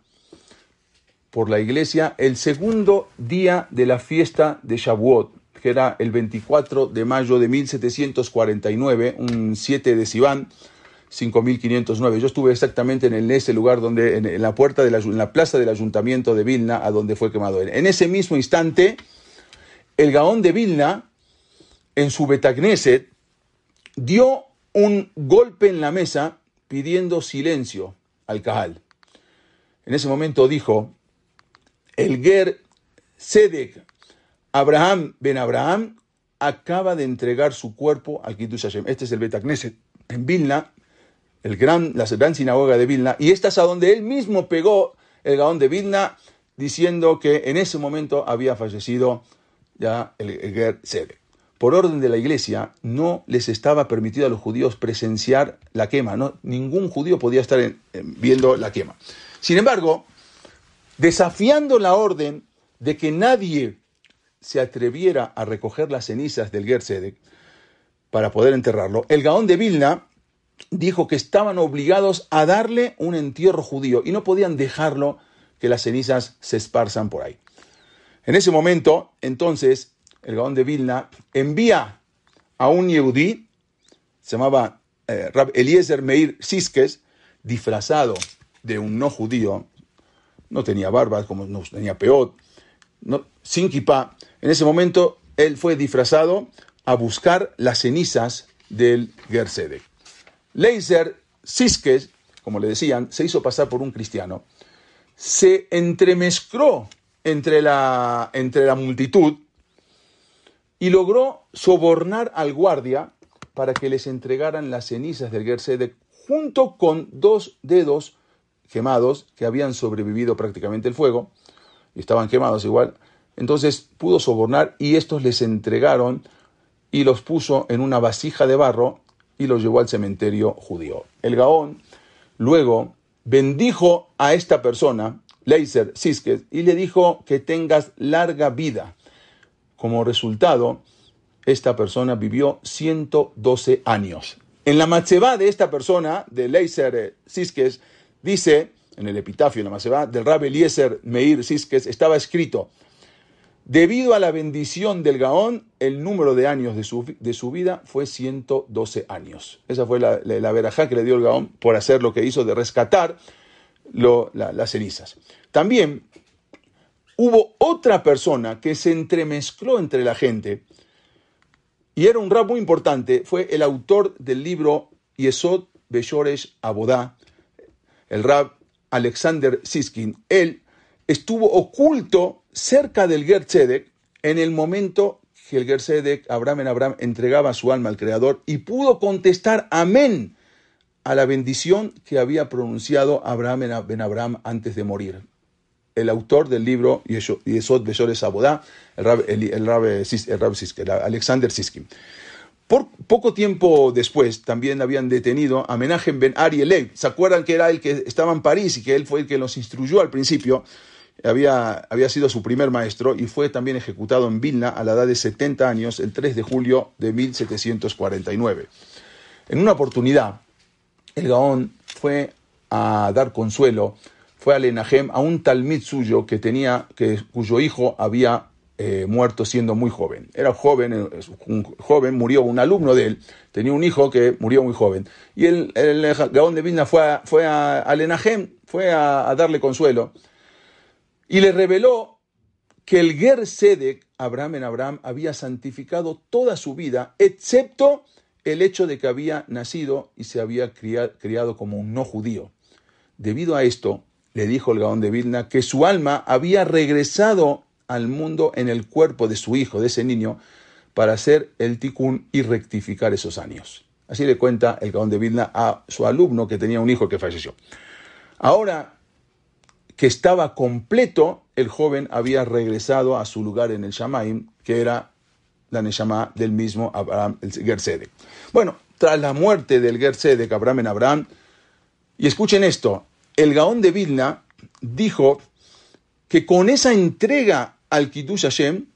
por la iglesia el segundo día de la fiesta de Shavuot, que era el 24 de mayo de 1749, un 7 de Sivan, 5509. Yo estuve exactamente en ese lugar donde, en la puerta de la, plaza del ayuntamiento de Vilna, a donde fue quemado él. En ese mismo instante, el Gaón de Vilna, en su Betagneset, dio un golpe en la mesa pidiendo silencio al Cajal. En ese momento dijo, el Ger Sedek Abraham ben Abraham acaba de entregar su cuerpo al Kiddush Hashem. Este es el Betagneset en Vilna, el la gran sinagoga de Vilna, y esta es a donde él mismo pegó el gaón de Vilna, diciendo que en ese momento había fallecido ya el, Ger Sebe. Por orden de la iglesia, no les estaba permitido a los judíos presenciar la quema, ¿no? ningún judío podía estar viendo la quema. Sin embargo, desafiando la orden de que nadie se atreviera a recoger las cenizas del Gersedek para poder enterrarlo, el Gaón de Vilna dijo que estaban obligados a darle un entierro judío y no podían dejarlo que las cenizas se esparzan por ahí. En ese momento, entonces, el Gaón de Vilna envía a un yehudí, se llamaba eh, Eliezer Meir Siskes, disfrazado de un no judío, no tenía barba, como no tenía peot, no, sin kipá, en ese momento, él fue disfrazado a buscar las cenizas del Gersedek. Leiser Siskes, como le decían, se hizo pasar por un cristiano, se entremezcló entre la, entre la multitud y logró sobornar al guardia para que les entregaran las cenizas del Gersedek junto con dos dedos quemados que habían sobrevivido prácticamente el fuego. Y estaban quemados igual. Entonces pudo sobornar y estos les entregaron y los puso en una vasija de barro y los llevó al cementerio judío. El Gaón luego bendijo a esta persona, Leiser Siskes, y le dijo que tengas larga vida. Como resultado, esta persona vivió 112 años. En la Matzeba de esta persona, de Leiser Siskes, dice, en el epitafio, en la Matzeba del Rabbi Eliezer Meir Siskes, estaba escrito, Debido a la bendición del Gaón, el número de años de su, de su vida fue 112 años. Esa fue la, la, verajá que le dio el Gaón por hacer lo que hizo de rescatar las cenizas. También hubo otra persona que se entremezcló entre la gente y era un rab muy importante, fue el autor del libro Yesod Beshoresh Abodá, el rab Alexander Siskin. Él estuvo oculto cerca del Gertzedek en el momento que el Gertzedek, Abraham en Abraham, entregaba su alma al Creador y pudo contestar amén a la bendición que había pronunciado Abraham en Abraham antes de morir. El autor del libro Yesod Besores Abodá, el Rab, el, el, el, Alexander Siskin. Por poco tiempo después también habían detenido a Menachem Ben Ari ¿Se acuerdan que era el que estaba en París y que él fue el que los instruyó al principio? Había, había sido su primer maestro y fue también ejecutado en Vilna a la edad de 70 años el 3 de julio de 1749. En una oportunidad, el Gaón fue a dar consuelo, fue a Lenajem a un talmid suyo que tenía, que, cuyo hijo había eh, muerto siendo muy joven. Era joven, eh, un joven, murió un alumno de él, tenía un hijo que murió muy joven. Y el, Gaón de Vilna fue a, fue a, fue a darle consuelo y le reveló que el Ger Sedek, Abraham en Abraham, había santificado toda su vida, excepto el hecho de que había nacido y se había criado como un no judío. Debido a esto, le dijo el Gaón de Vilna que su alma había regresado al mundo en el cuerpo de su hijo, de ese niño, para hacer el tikkun y rectificar esos años. Así le cuenta el Gaón de Vilna a su alumno que tenía un hijo que falleció. Ahora que estaba completo, el joven había regresado a su lugar en el Shamaim, que era la Neshama del mismo Abraham, el. Bueno, tras la muerte del Gersedek, Abraham en Abraham, y escuchen esto, el Gaón de Vilna dijo que con esa entrega al Kiddush Hashem,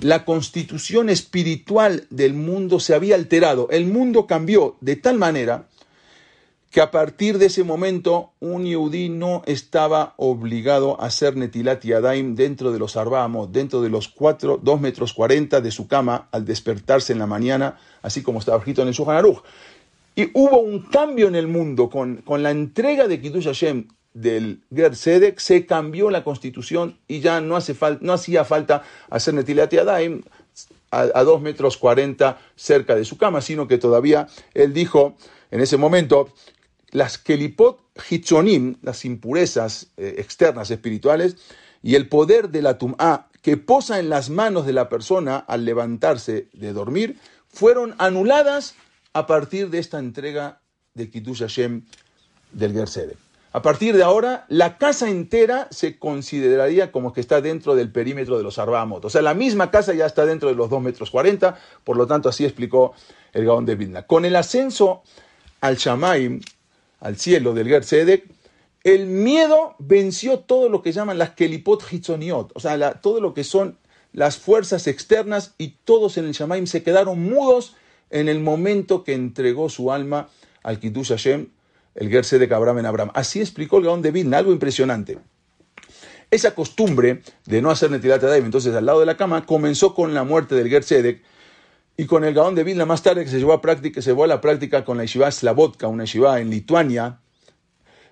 la constitución espiritual del mundo se había alterado. El mundo cambió de tal manera que a partir de ese momento un yudí no estaba obligado a hacer Netilat Yadaim dentro de los arbamos, dentro de los cuatro, dos metros cuarenta de su cama al despertarse en la mañana, así como estaba escrito en el Shulchan. Y hubo un cambio en el mundo con, con la entrega de Kiddush Hashem del Ger Sedek, se cambió la constitución y ya no, hace no hacía falta hacer Netilat Yadaim a, a dos metros cuarenta cerca de su cama, sino que todavía él dijo en ese momento las kelipot hitzonim, las impurezas eh, externas espirituales, y el poder de la tum'a que posa en las manos de la persona al levantarse de dormir, fueron anuladas a partir de esta entrega de Kiddush Hashem del Gersede. A partir de ahora, la casa entera se consideraría como que está dentro del perímetro de los Arbamot. O sea, la misma casa ya está dentro de los 2 metros 40, por lo tanto, así explicó el Gaón de Vilna. Con el ascenso al Shamaim, al cielo del Gersedek, el miedo venció todo lo que llaman las kelipot hitzoniot, o sea, todo lo que son las fuerzas externas y todos en el Shamaim se quedaron mudos en el momento que entregó su alma al Kiddush Hashem, el Gersedek Abraham en Abraham. Así explicó el Gaón de Vilna, algo impresionante. Esa costumbre de no hacer Netilat Adaim, entonces al lado de la cama, comenzó con la muerte del Gersedek, y con el Gaón de Vilna más tarde que se llevó a, práctica, se llevó a la práctica con la Yeshiva Slavotka, una Yeshiva en Lituania,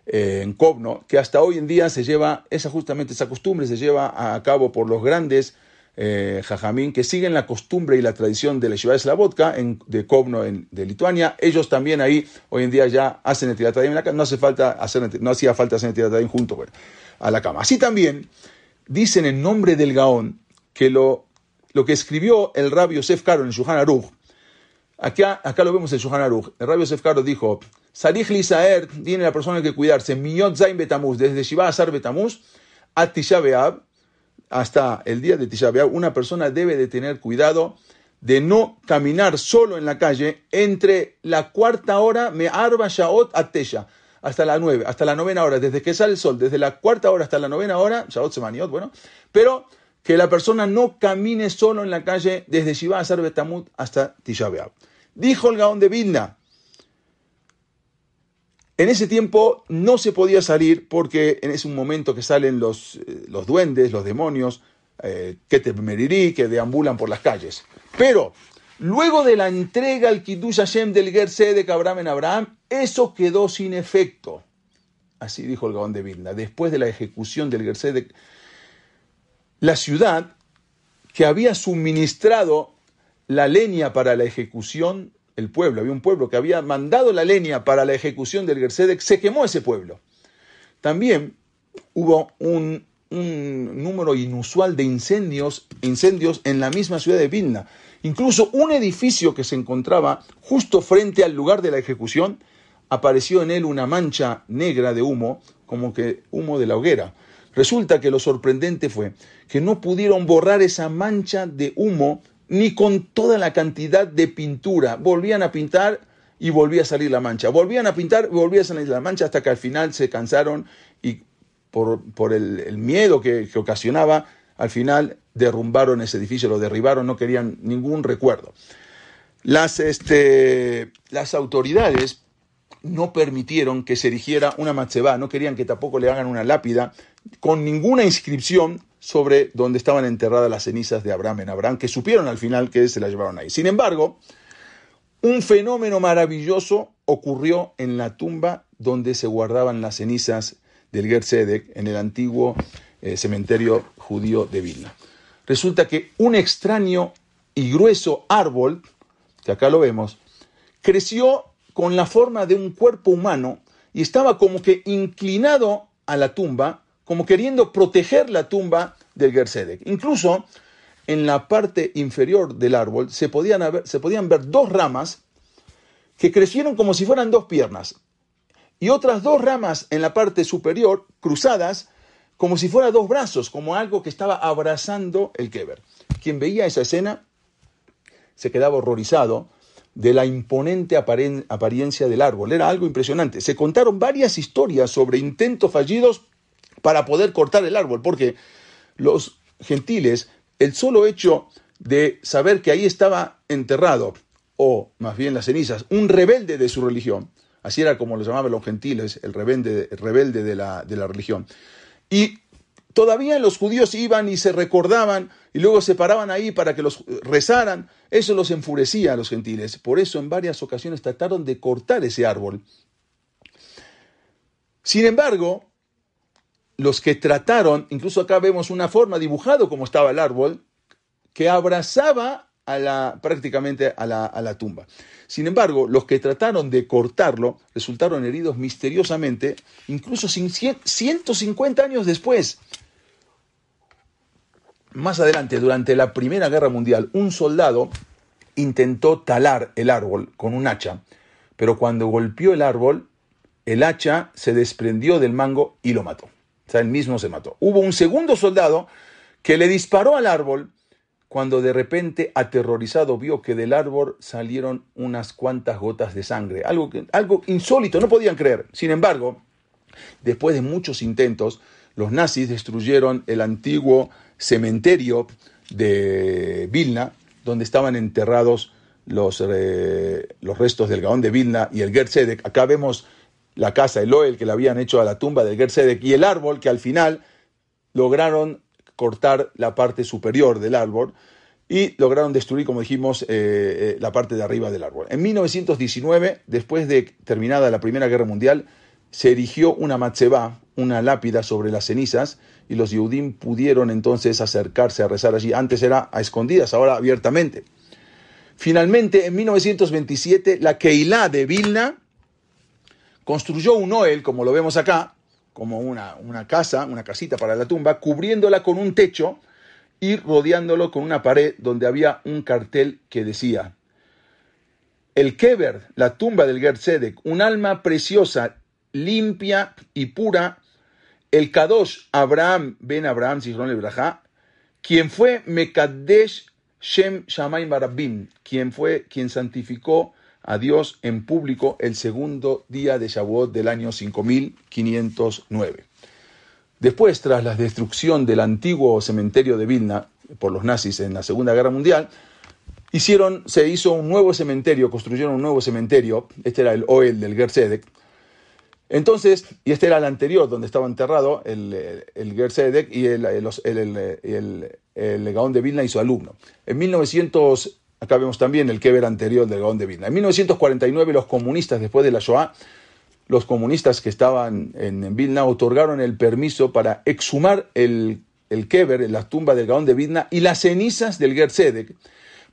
eh, en Kovno, que hasta hoy en día se lleva, esa justamente esa costumbre se lleva a cabo por los grandes eh, jajamín que siguen la costumbre y la tradición de la Yeshiva Slavotka en, de Kovno en, de Lituania. Ellos también ahí hoy en día ya hacen el en la no, hace falta hacer, no hacía falta hacer el junto bueno, a la cama. Así también dicen en nombre del Gaón que lo lo que escribió el rabio Yosef Karo en el Aruch. Acá, acá lo vemos en el Shuhan Aruch. El rabio Yosef Karo dijo, Sarich Lisaer tiene la persona que cuidarse, Miyot Zain Betamuz, desde Shiva Azar Betamuz a Tisha hasta el día de Tisha una persona debe de tener cuidado de no caminar solo en la calle entre la cuarta hora, me arba shaot atesha, hasta la nueve, hasta la novena hora, desde que sale el sol, desde la cuarta hora hasta la novena hora, shaot semaniot, bueno, pero que la persona no camine solo en la calle desde Shiva a Betamut hasta Tisha Dijo el Gaón de Vilna, en ese tiempo no se podía salir porque en ese momento que salen los, eh, los duendes, los demonios, eh, que te merirí, que deambulan por las calles. Pero luego de la entrega al Kiddush Hashem del Gerse de Abraham en Abraham, eso quedó sin efecto. Así dijo el Gaón de Vilna. Después de la ejecución del Gerse de la ciudad que había suministrado la leña para la ejecución, el pueblo, había un pueblo que había mandado la leña para la ejecución del Gersedek, se quemó ese pueblo. También hubo un, número inusual de incendios, incendios en la misma ciudad de Vilna. Incluso un edificio que se encontraba justo frente al lugar de la ejecución, apareció en él una mancha negra de humo, como que humo de la hoguera. Resulta que lo sorprendente fue que no pudieron borrar esa mancha de humo ni con toda la cantidad de pintura. Volvían a pintar y volvía a salir la mancha. Volvían a pintar y volvía a salir la mancha hasta que al final se cansaron y por, el, miedo que, ocasionaba, al final derrumbaron ese edificio, lo derribaron, no querían ningún recuerdo. Las, este, las autoridades no permitieron que se erigiera una matzebá, no querían que tampoco le hagan una lápida con ninguna inscripción sobre donde estaban enterradas las cenizas de Abraham en Abraham, que supieron al final que se las llevaron ahí. Sin embargo, un fenómeno maravilloso ocurrió en la tumba donde se guardaban las cenizas del Gersedek en el antiguo eh, cementerio judío de Vilna. Resulta que un extraño y grueso árbol, que acá lo vemos, creció con la forma de un cuerpo humano y estaba como que inclinado a la tumba como queriendo proteger la tumba del Gersedek. Incluso en la parte inferior del árbol se podían, se podían ver dos ramas que crecieron como si fueran dos piernas y otras dos ramas en la parte superior cruzadas como si fueran dos brazos, como algo que estaba abrazando el Keber. Quien veía esa escena se quedaba horrorizado de la imponente apariencia del árbol. Era algo impresionante. Se contaron varias historias sobre intentos fallidos para poder cortar el árbol, porque los gentiles, el solo hecho de saber que ahí estaba enterrado, o más bien las cenizas, un rebelde de su religión, así era como lo llamaban los gentiles, el rebelde, rebelde de, la, de la religión, y todavía los judíos iban y se recordaban y luego se paraban ahí para que los rezaran. Eso los enfurecía a los gentiles. Por eso en varias ocasiones trataron de cortar ese árbol. Sin embargo, los que trataron, incluso acá vemos una forma dibujado como estaba el árbol, que abrazaba a la, prácticamente a la, a la tumba. Sin embargo, los que trataron de cortarlo resultaron heridos misteriosamente, incluso 150 años después. Más adelante, durante la Primera Guerra Mundial, un soldado intentó talar el árbol con un hacha, pero cuando golpeó el árbol, el hacha se desprendió del mango y lo mató. O sea, él mismo se mató. Hubo un segundo soldado que le disparó al árbol cuando de repente, aterrorizado, vio que del árbol salieron unas cuantas gotas de sangre. Algo, algo insólito, no podían creer. Sin embargo, después de muchos intentos, los nazis destruyeron el antiguo cementerio de Vilna, donde estaban enterrados los, eh, los restos del Gaón de Vilna y el Gersedek. Acá vemos la casa, el Oel que le habían hecho a la tumba del Gersedek y el árbol que al final lograron cortar la parte superior del árbol y lograron destruir, como dijimos, eh, eh, la parte de arriba del árbol. En 1919, después de terminada la Primera Guerra Mundial, se erigió una matzeba, una lápida sobre las cenizas, y los Yehudim pudieron entonces acercarse a rezar allí. Antes era a escondidas, ahora abiertamente. Finalmente, en 1927, la Keilah de Vilna construyó un Noel, como lo vemos acá, como una, una casa, una casita para la tumba, cubriéndola con un techo y rodeándolo con una pared donde había un cartel que decía, el Keber, la tumba del Gersedek, un alma preciosa, limpia y pura, el Kadosh Abraham ben Abraham, el quien fue Mekadesh Shem Shamayim Barabim, quien fue quien santificó a Dios en público el segundo día de Shavuot del año 5509. Después, tras la destrucción del antiguo cementerio de Vilna por los nazis en la Segunda Guerra Mundial, hicieron, se hizo un nuevo cementerio, construyeron un nuevo cementerio, este era el Oel del Gersedek, entonces, y este era el anterior, donde estaba enterrado el, el Gersedek y el, el, el, Gaón de Vilna y su alumno. En 1900, acá vemos también el Keber anterior del Gaón de Vilna. En 1949, los comunistas, después de la Shoah, los comunistas que estaban en, Vilna otorgaron el permiso para exhumar el, el Keber, la tumba del Gaón de Vilna, y las cenizas del Gersedek,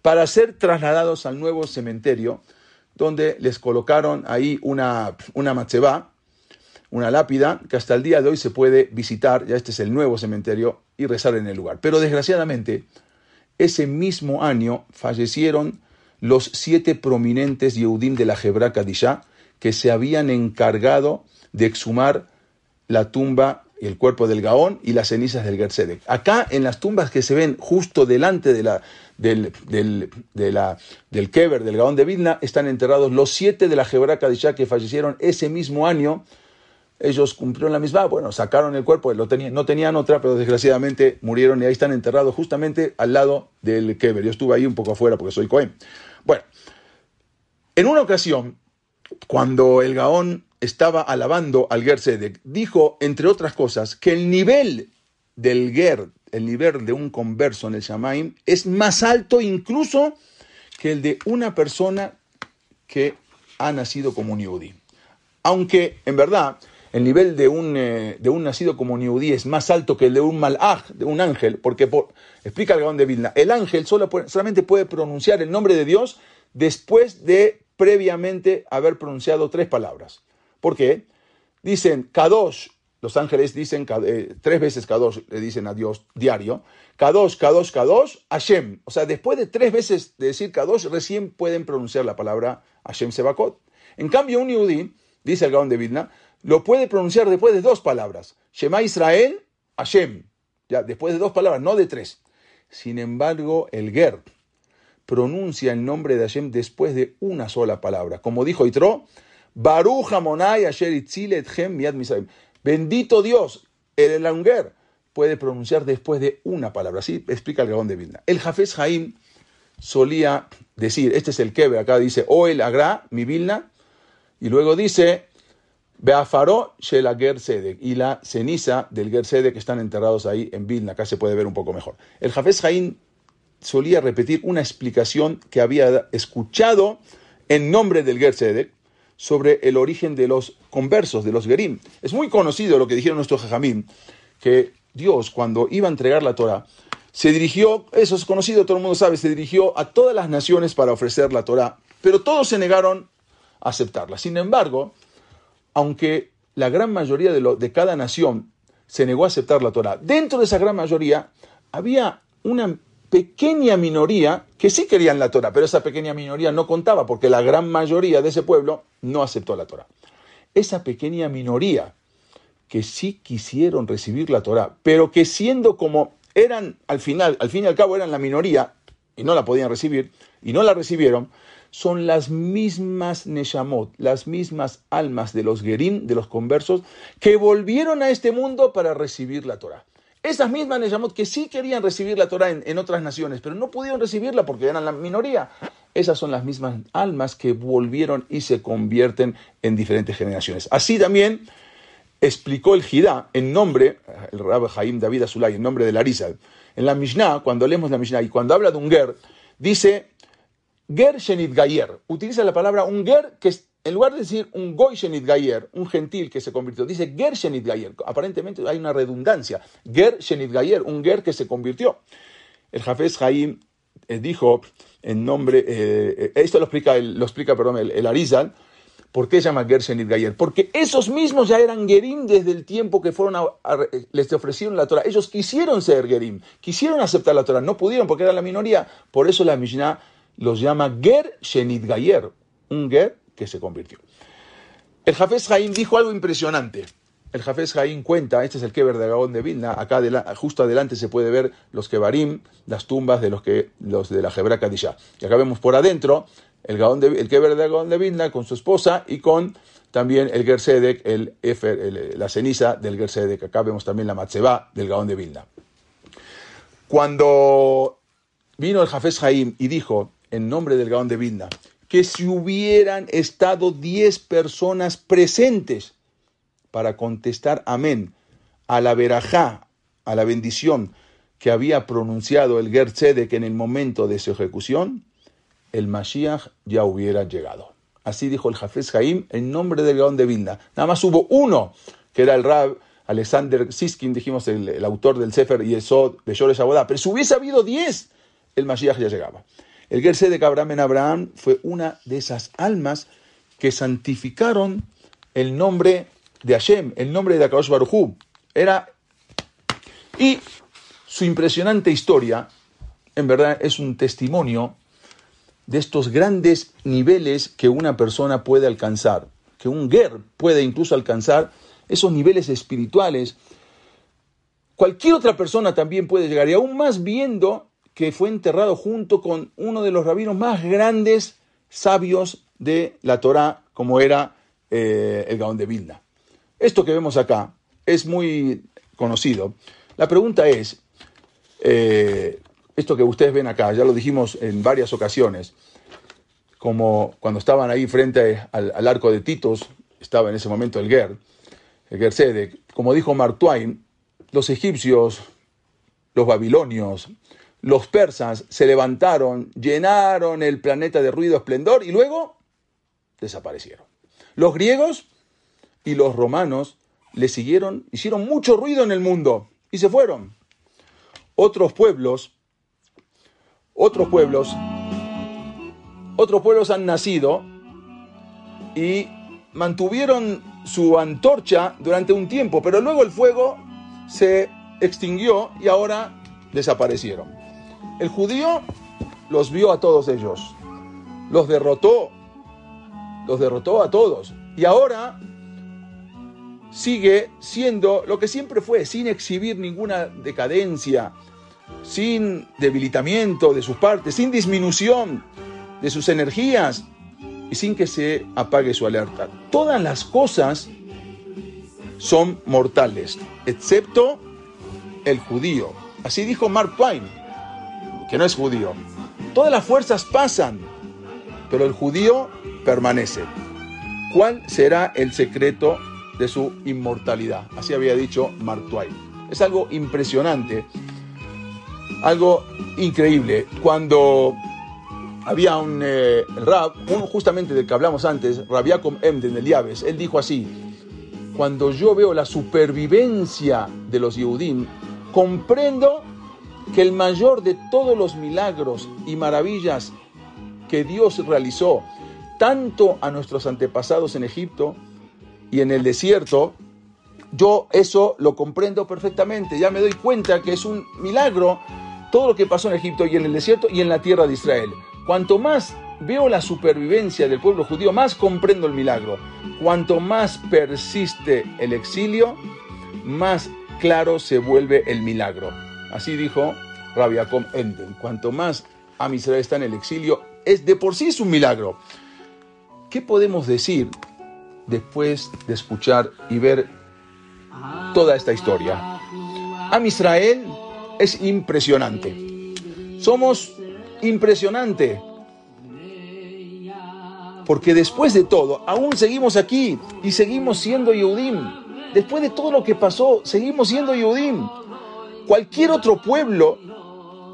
para ser trasladados al nuevo cementerio, donde les colocaron ahí una, una una lápida que hasta el día de hoy se puede visitar, ya este es el nuevo cementerio, y rezar en el lugar. Pero desgraciadamente, ese mismo año fallecieron los siete prominentes Yehudim de la Hebra Kadishá que se habían encargado de exhumar la tumba y el cuerpo del Gaón y las cenizas del Gersedek. Acá, en las tumbas que se ven justo delante de la, del, del, de del Keber, del Gaón de Vilna, están enterrados los siete de la Hebra Kadishá que fallecieron ese mismo año ellos cumplieron la misma, bueno, sacaron el cuerpo, lo tenían, no tenían otra, pero desgraciadamente murieron y ahí están enterrados justamente al lado del Keber. Yo estuve ahí un poco afuera porque soy Cohen. Bueno, en una ocasión, cuando el Gaón estaba alabando al Ger dijo, entre otras cosas, que el nivel del Ger, el nivel de un converso en el Shamaim, es más alto incluso que el de una persona que ha nacido como un Yehudi. Aunque, en verdad, el nivel de un, eh, de un nacido como Niudí es más alto que el de un malaj, de un ángel, porque explica el Gaón de Vilna, el ángel solo solamente puede pronunciar el nombre de Dios después de previamente haber pronunciado tres palabras. ¿Por qué? Dicen Kadosh, los ángeles dicen eh, tres veces Kadosh, le dicen a Dios diario, Kadosh, Kadosh, Kadosh, Hashem. O sea, después de tres veces de decir Kadosh, recién pueden pronunciar la palabra Hashem Sebakot. En cambio, un Niudí, dice el Gaón de Vilna, lo puede pronunciar después de dos palabras. Shema Israel, Hashem. Ya, después de dos palabras, no de tres. Sin embargo, el Ger pronuncia el nombre de Hashem después de una sola palabra. Como dijo Itro, Baruch Hamonai Asher Etchem Miad Bendito Dios, el Elanger puede pronunciar después de una palabra. Así explica el Gabón de Vilna. El Jafes Haim solía decir, este es el Keber, acá dice, o el Agra, mi Vilna, y luego dice, Beafaró Shela Sedek y la ceniza del Ger que están enterrados ahí en Vilna, acá se puede ver un poco mejor. El Jafes Haim solía repetir una explicación que había escuchado en nombre del Ger sobre el origen de los conversos, de los Gerim. Es muy conocido lo que dijeron nuestros Jajamim, que Dios, cuando iba a entregar la Torah, se dirigió, eso es conocido, todo el mundo sabe, se dirigió a todas las naciones para ofrecer la Torah, pero todos se negaron a aceptarla. Sin embargo, aunque la gran mayoría de, cada nación se negó a aceptar la Torah, dentro de esa gran mayoría había una pequeña minoría que sí querían la Torah, pero esa pequeña minoría no contaba porque la gran mayoría de ese pueblo no aceptó la Torah. Esa pequeña minoría que sí quisieron recibir la Torah, pero que siendo como eran al final, al fin y al cabo eran la minoría y no la podían recibir y no la recibieron, son las mismas Neshamot, las mismas almas de los Gerim, de los conversos, que volvieron a este mundo para recibir la Torah. Esas mismas Neshamot que sí querían recibir la Torah en, en, otras naciones, pero no pudieron recibirla porque eran la minoría. Esas son las mismas almas que volvieron y se convierten en diferentes generaciones. Así también explicó el Jidá en nombre, el Rabbi Jaim David Azulay, en nombre de Larisa. En la Mishnah, cuando leemos la Mishnah y cuando habla de un ger, dice ger shenit gayer. Utiliza la palabra un ger que en lugar de decir un goy shenit gayer, un gentil que se convirtió, dice ger shenit gayer. Aparentemente hay una redundancia. Ger shenit gayer, un ger que se convirtió. El Jafes Jaim eh, dijo en nombre, eh, eh, esto lo explica, lo explica perdón, el, el Arizal, ¿Por qué se llama y Gayer? Porque esos mismos ya eran Gerim desde el tiempo que fueron a, les ofrecieron la Torah. Ellos quisieron ser Gerim, quisieron aceptar la Torah, no pudieron porque era la minoría. Por eso la Mishnah los llama Ger Shenit Gayer, un Ger que se convirtió. El Jafes Haim dijo algo impresionante. El Jafes Haim cuenta, este es el Keber de Gabón de Vilna, acá justo adelante se puede ver los Kebarim, las tumbas de los, que, los de la Hebra Kadisha. Y acá vemos por adentro el, Gaón de, el Keber de Gaón de Vilna con su esposa y con también el Gersedek, el Efer, la ceniza del Gersedek. Acá vemos también la Matzeba del Gaón de Vilna. Cuando vino el Jafes Haim y dijo, en nombre del Gaón de Vilna, que si hubieran estado diez personas presentes para contestar amén a la verajá, a la bendición que había pronunciado el Gersedek en el momento de su ejecución, el Mashiach ya hubiera llegado. Así dijo el Jafes Jaim en nombre del Gaón de Vilna. Nada más hubo uno, que era el Rab Alexander Siskin, dijimos, el, autor del Sefer Yesod de Shores Abodá. Pero si hubiese habido diez, el Mashiach ya llegaba. El Gerse de Abraham en Abraham fue una de esas almas que santificaron el nombre de Hashem, el nombre de Akadosh Barujú. Era. Y su impresionante historia, en verdad, es un testimonio de estos grandes niveles que una persona puede alcanzar, que un ger puede incluso alcanzar, esos niveles espirituales. Cualquier otra persona también puede llegar, y aún más viendo que fue enterrado junto con uno de los rabinos más grandes sabios de la Torá, como era eh, el Gaón de Vilna. Esto que vemos acá es muy conocido. La pregunta es, eh, esto que ustedes ven acá, ya lo dijimos en varias ocasiones, como cuando estaban ahí frente al, arco de Titos, estaba en ese momento el Ger, el Ger como dijo Mark Twain, los egipcios, los babilonios, los persas se levantaron, llenaron el planeta de ruido, esplendor y luego desaparecieron. Los griegos y los romanos le siguieron, hicieron mucho ruido en el mundo y se fueron. Otros pueblos otros pueblos, otros pueblos han nacido y mantuvieron su antorcha durante un tiempo, pero luego el fuego se extinguió y ahora desaparecieron. El judío los vio a todos ellos, los derrotó, los derrotó a todos y ahora sigue siendo lo que siempre fue, sin exhibir ninguna decadencia, sin debilitamiento de sus partes, sin disminución de sus energías y sin que se apague su alerta. Todas las cosas son mortales, excepto el judío. Así dijo Mark Twain, que no es judío. Todas las fuerzas pasan, pero el judío permanece. ¿Cuál será el secreto de su inmortalidad? Así había dicho Mark. Es algo impresionante, algo increíble. Cuando había un eh, rab, uno justamente del que hablamos antes, Rabiakom Emden el Yaves, él dijo así, cuando yo veo la supervivencia de los Yehudim, comprendo que el mayor de todos los milagros y maravillas que Dios realizó, tanto a nuestros antepasados en Egipto y en el desierto, yo eso lo comprendo perfectamente, ya me doy cuenta que es un milagro todo lo que pasó en Egipto y en el desierto y en la tierra de Israel. Cuanto más veo la supervivencia del pueblo judío, más comprendo el milagro. Cuanto más persiste el exilio, más claro se vuelve el milagro. Así dijo Rabiacom Enden. Cuanto más a Israel está en el exilio, es de por sí es un milagro. ¿Qué podemos decir después de escuchar y ver toda esta historia? Am Israel es impresionante. Somos impresionante. Porque después de todo, aún seguimos aquí y seguimos siendo Yehudim. Después de todo lo que pasó, seguimos siendo Yehudim. Cualquier otro pueblo,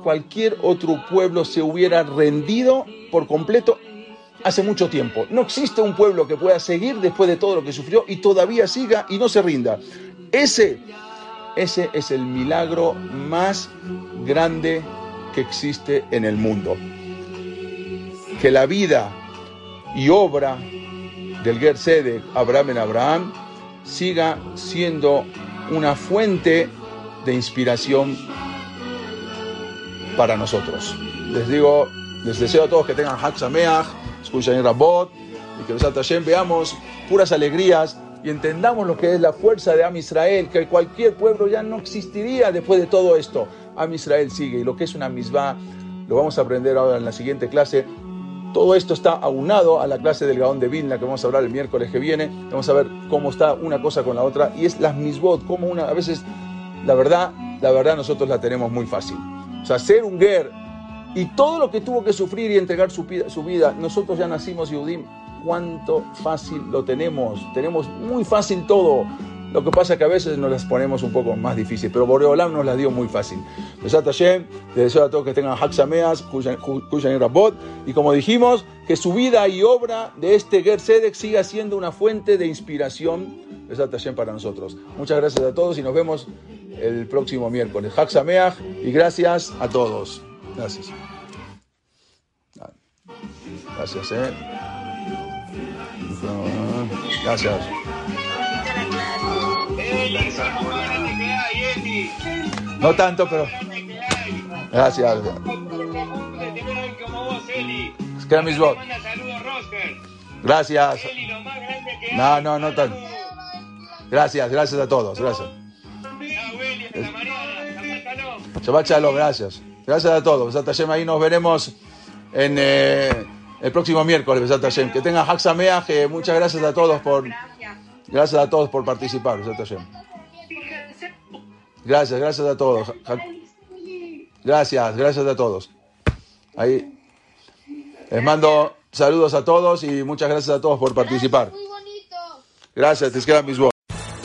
cualquier otro pueblo se hubiera rendido por completo hace mucho tiempo. No existe un pueblo que pueda seguir después de todo lo que sufrió y todavía siga y no se rinda. Ese, ese es el milagro más grande que existe en el mundo. Que la vida y obra del Gersede Abraham en Abraham siga siendo una fuente de inspiración para nosotros. Les digo, les deseo a todos que tengan Hak Sameach, escuchen Rabot y que los veamos puras alegrías y entendamos lo que es la fuerza de Am Israel, que cualquier pueblo ya no existiría después de todo esto. Am Israel sigue y lo que es una misma lo vamos a aprender ahora en la siguiente clase. Todo esto está aunado a la clase del Gaón de Vilna que vamos a hablar el miércoles que viene. Vamos a ver cómo está una cosa con la otra y es las misbot, como una, a veces, la verdad, la verdad nosotros la tenemos muy fácil. O sea, ser un ger y todo lo que tuvo que sufrir y entregar su, su vida, nosotros ya nacimos Yudim, cuánto fácil lo tenemos. Tenemos muy fácil todo. Lo que pasa es que a veces nos las ponemos un poco más difícil, pero Boreolam nos las dio muy fácil. Besat Hashem, les deseo a todos que tengan Haxameas, Kuyan Rabot, y como dijimos, que su vida y obra de este Ger Sedek siga siendo una fuente de inspiración, Besat Hashem, para nosotros. Muchas gracias a todos y nos vemos el próximo miércoles. Haxameach y gracias a todos. Gracias. Gracias, eh. Gracias. No tanto, pero. Gracias. Gracias. No, no, no tanto. Gracias, gracias a todos. Gracias. Shabbat Shalom, gracias. Gracias a todos. Ahí nos veremos en eh, el próximo miércoles. Que tenga Haxamea, que muchas gracias a todos por. Gracias a todos por participar. Gracias, gracias a todos. Gracias, gracias a todos. Ahí les mando saludos a todos y muchas gracias a todos por participar. Gracias, te quedan mis voces.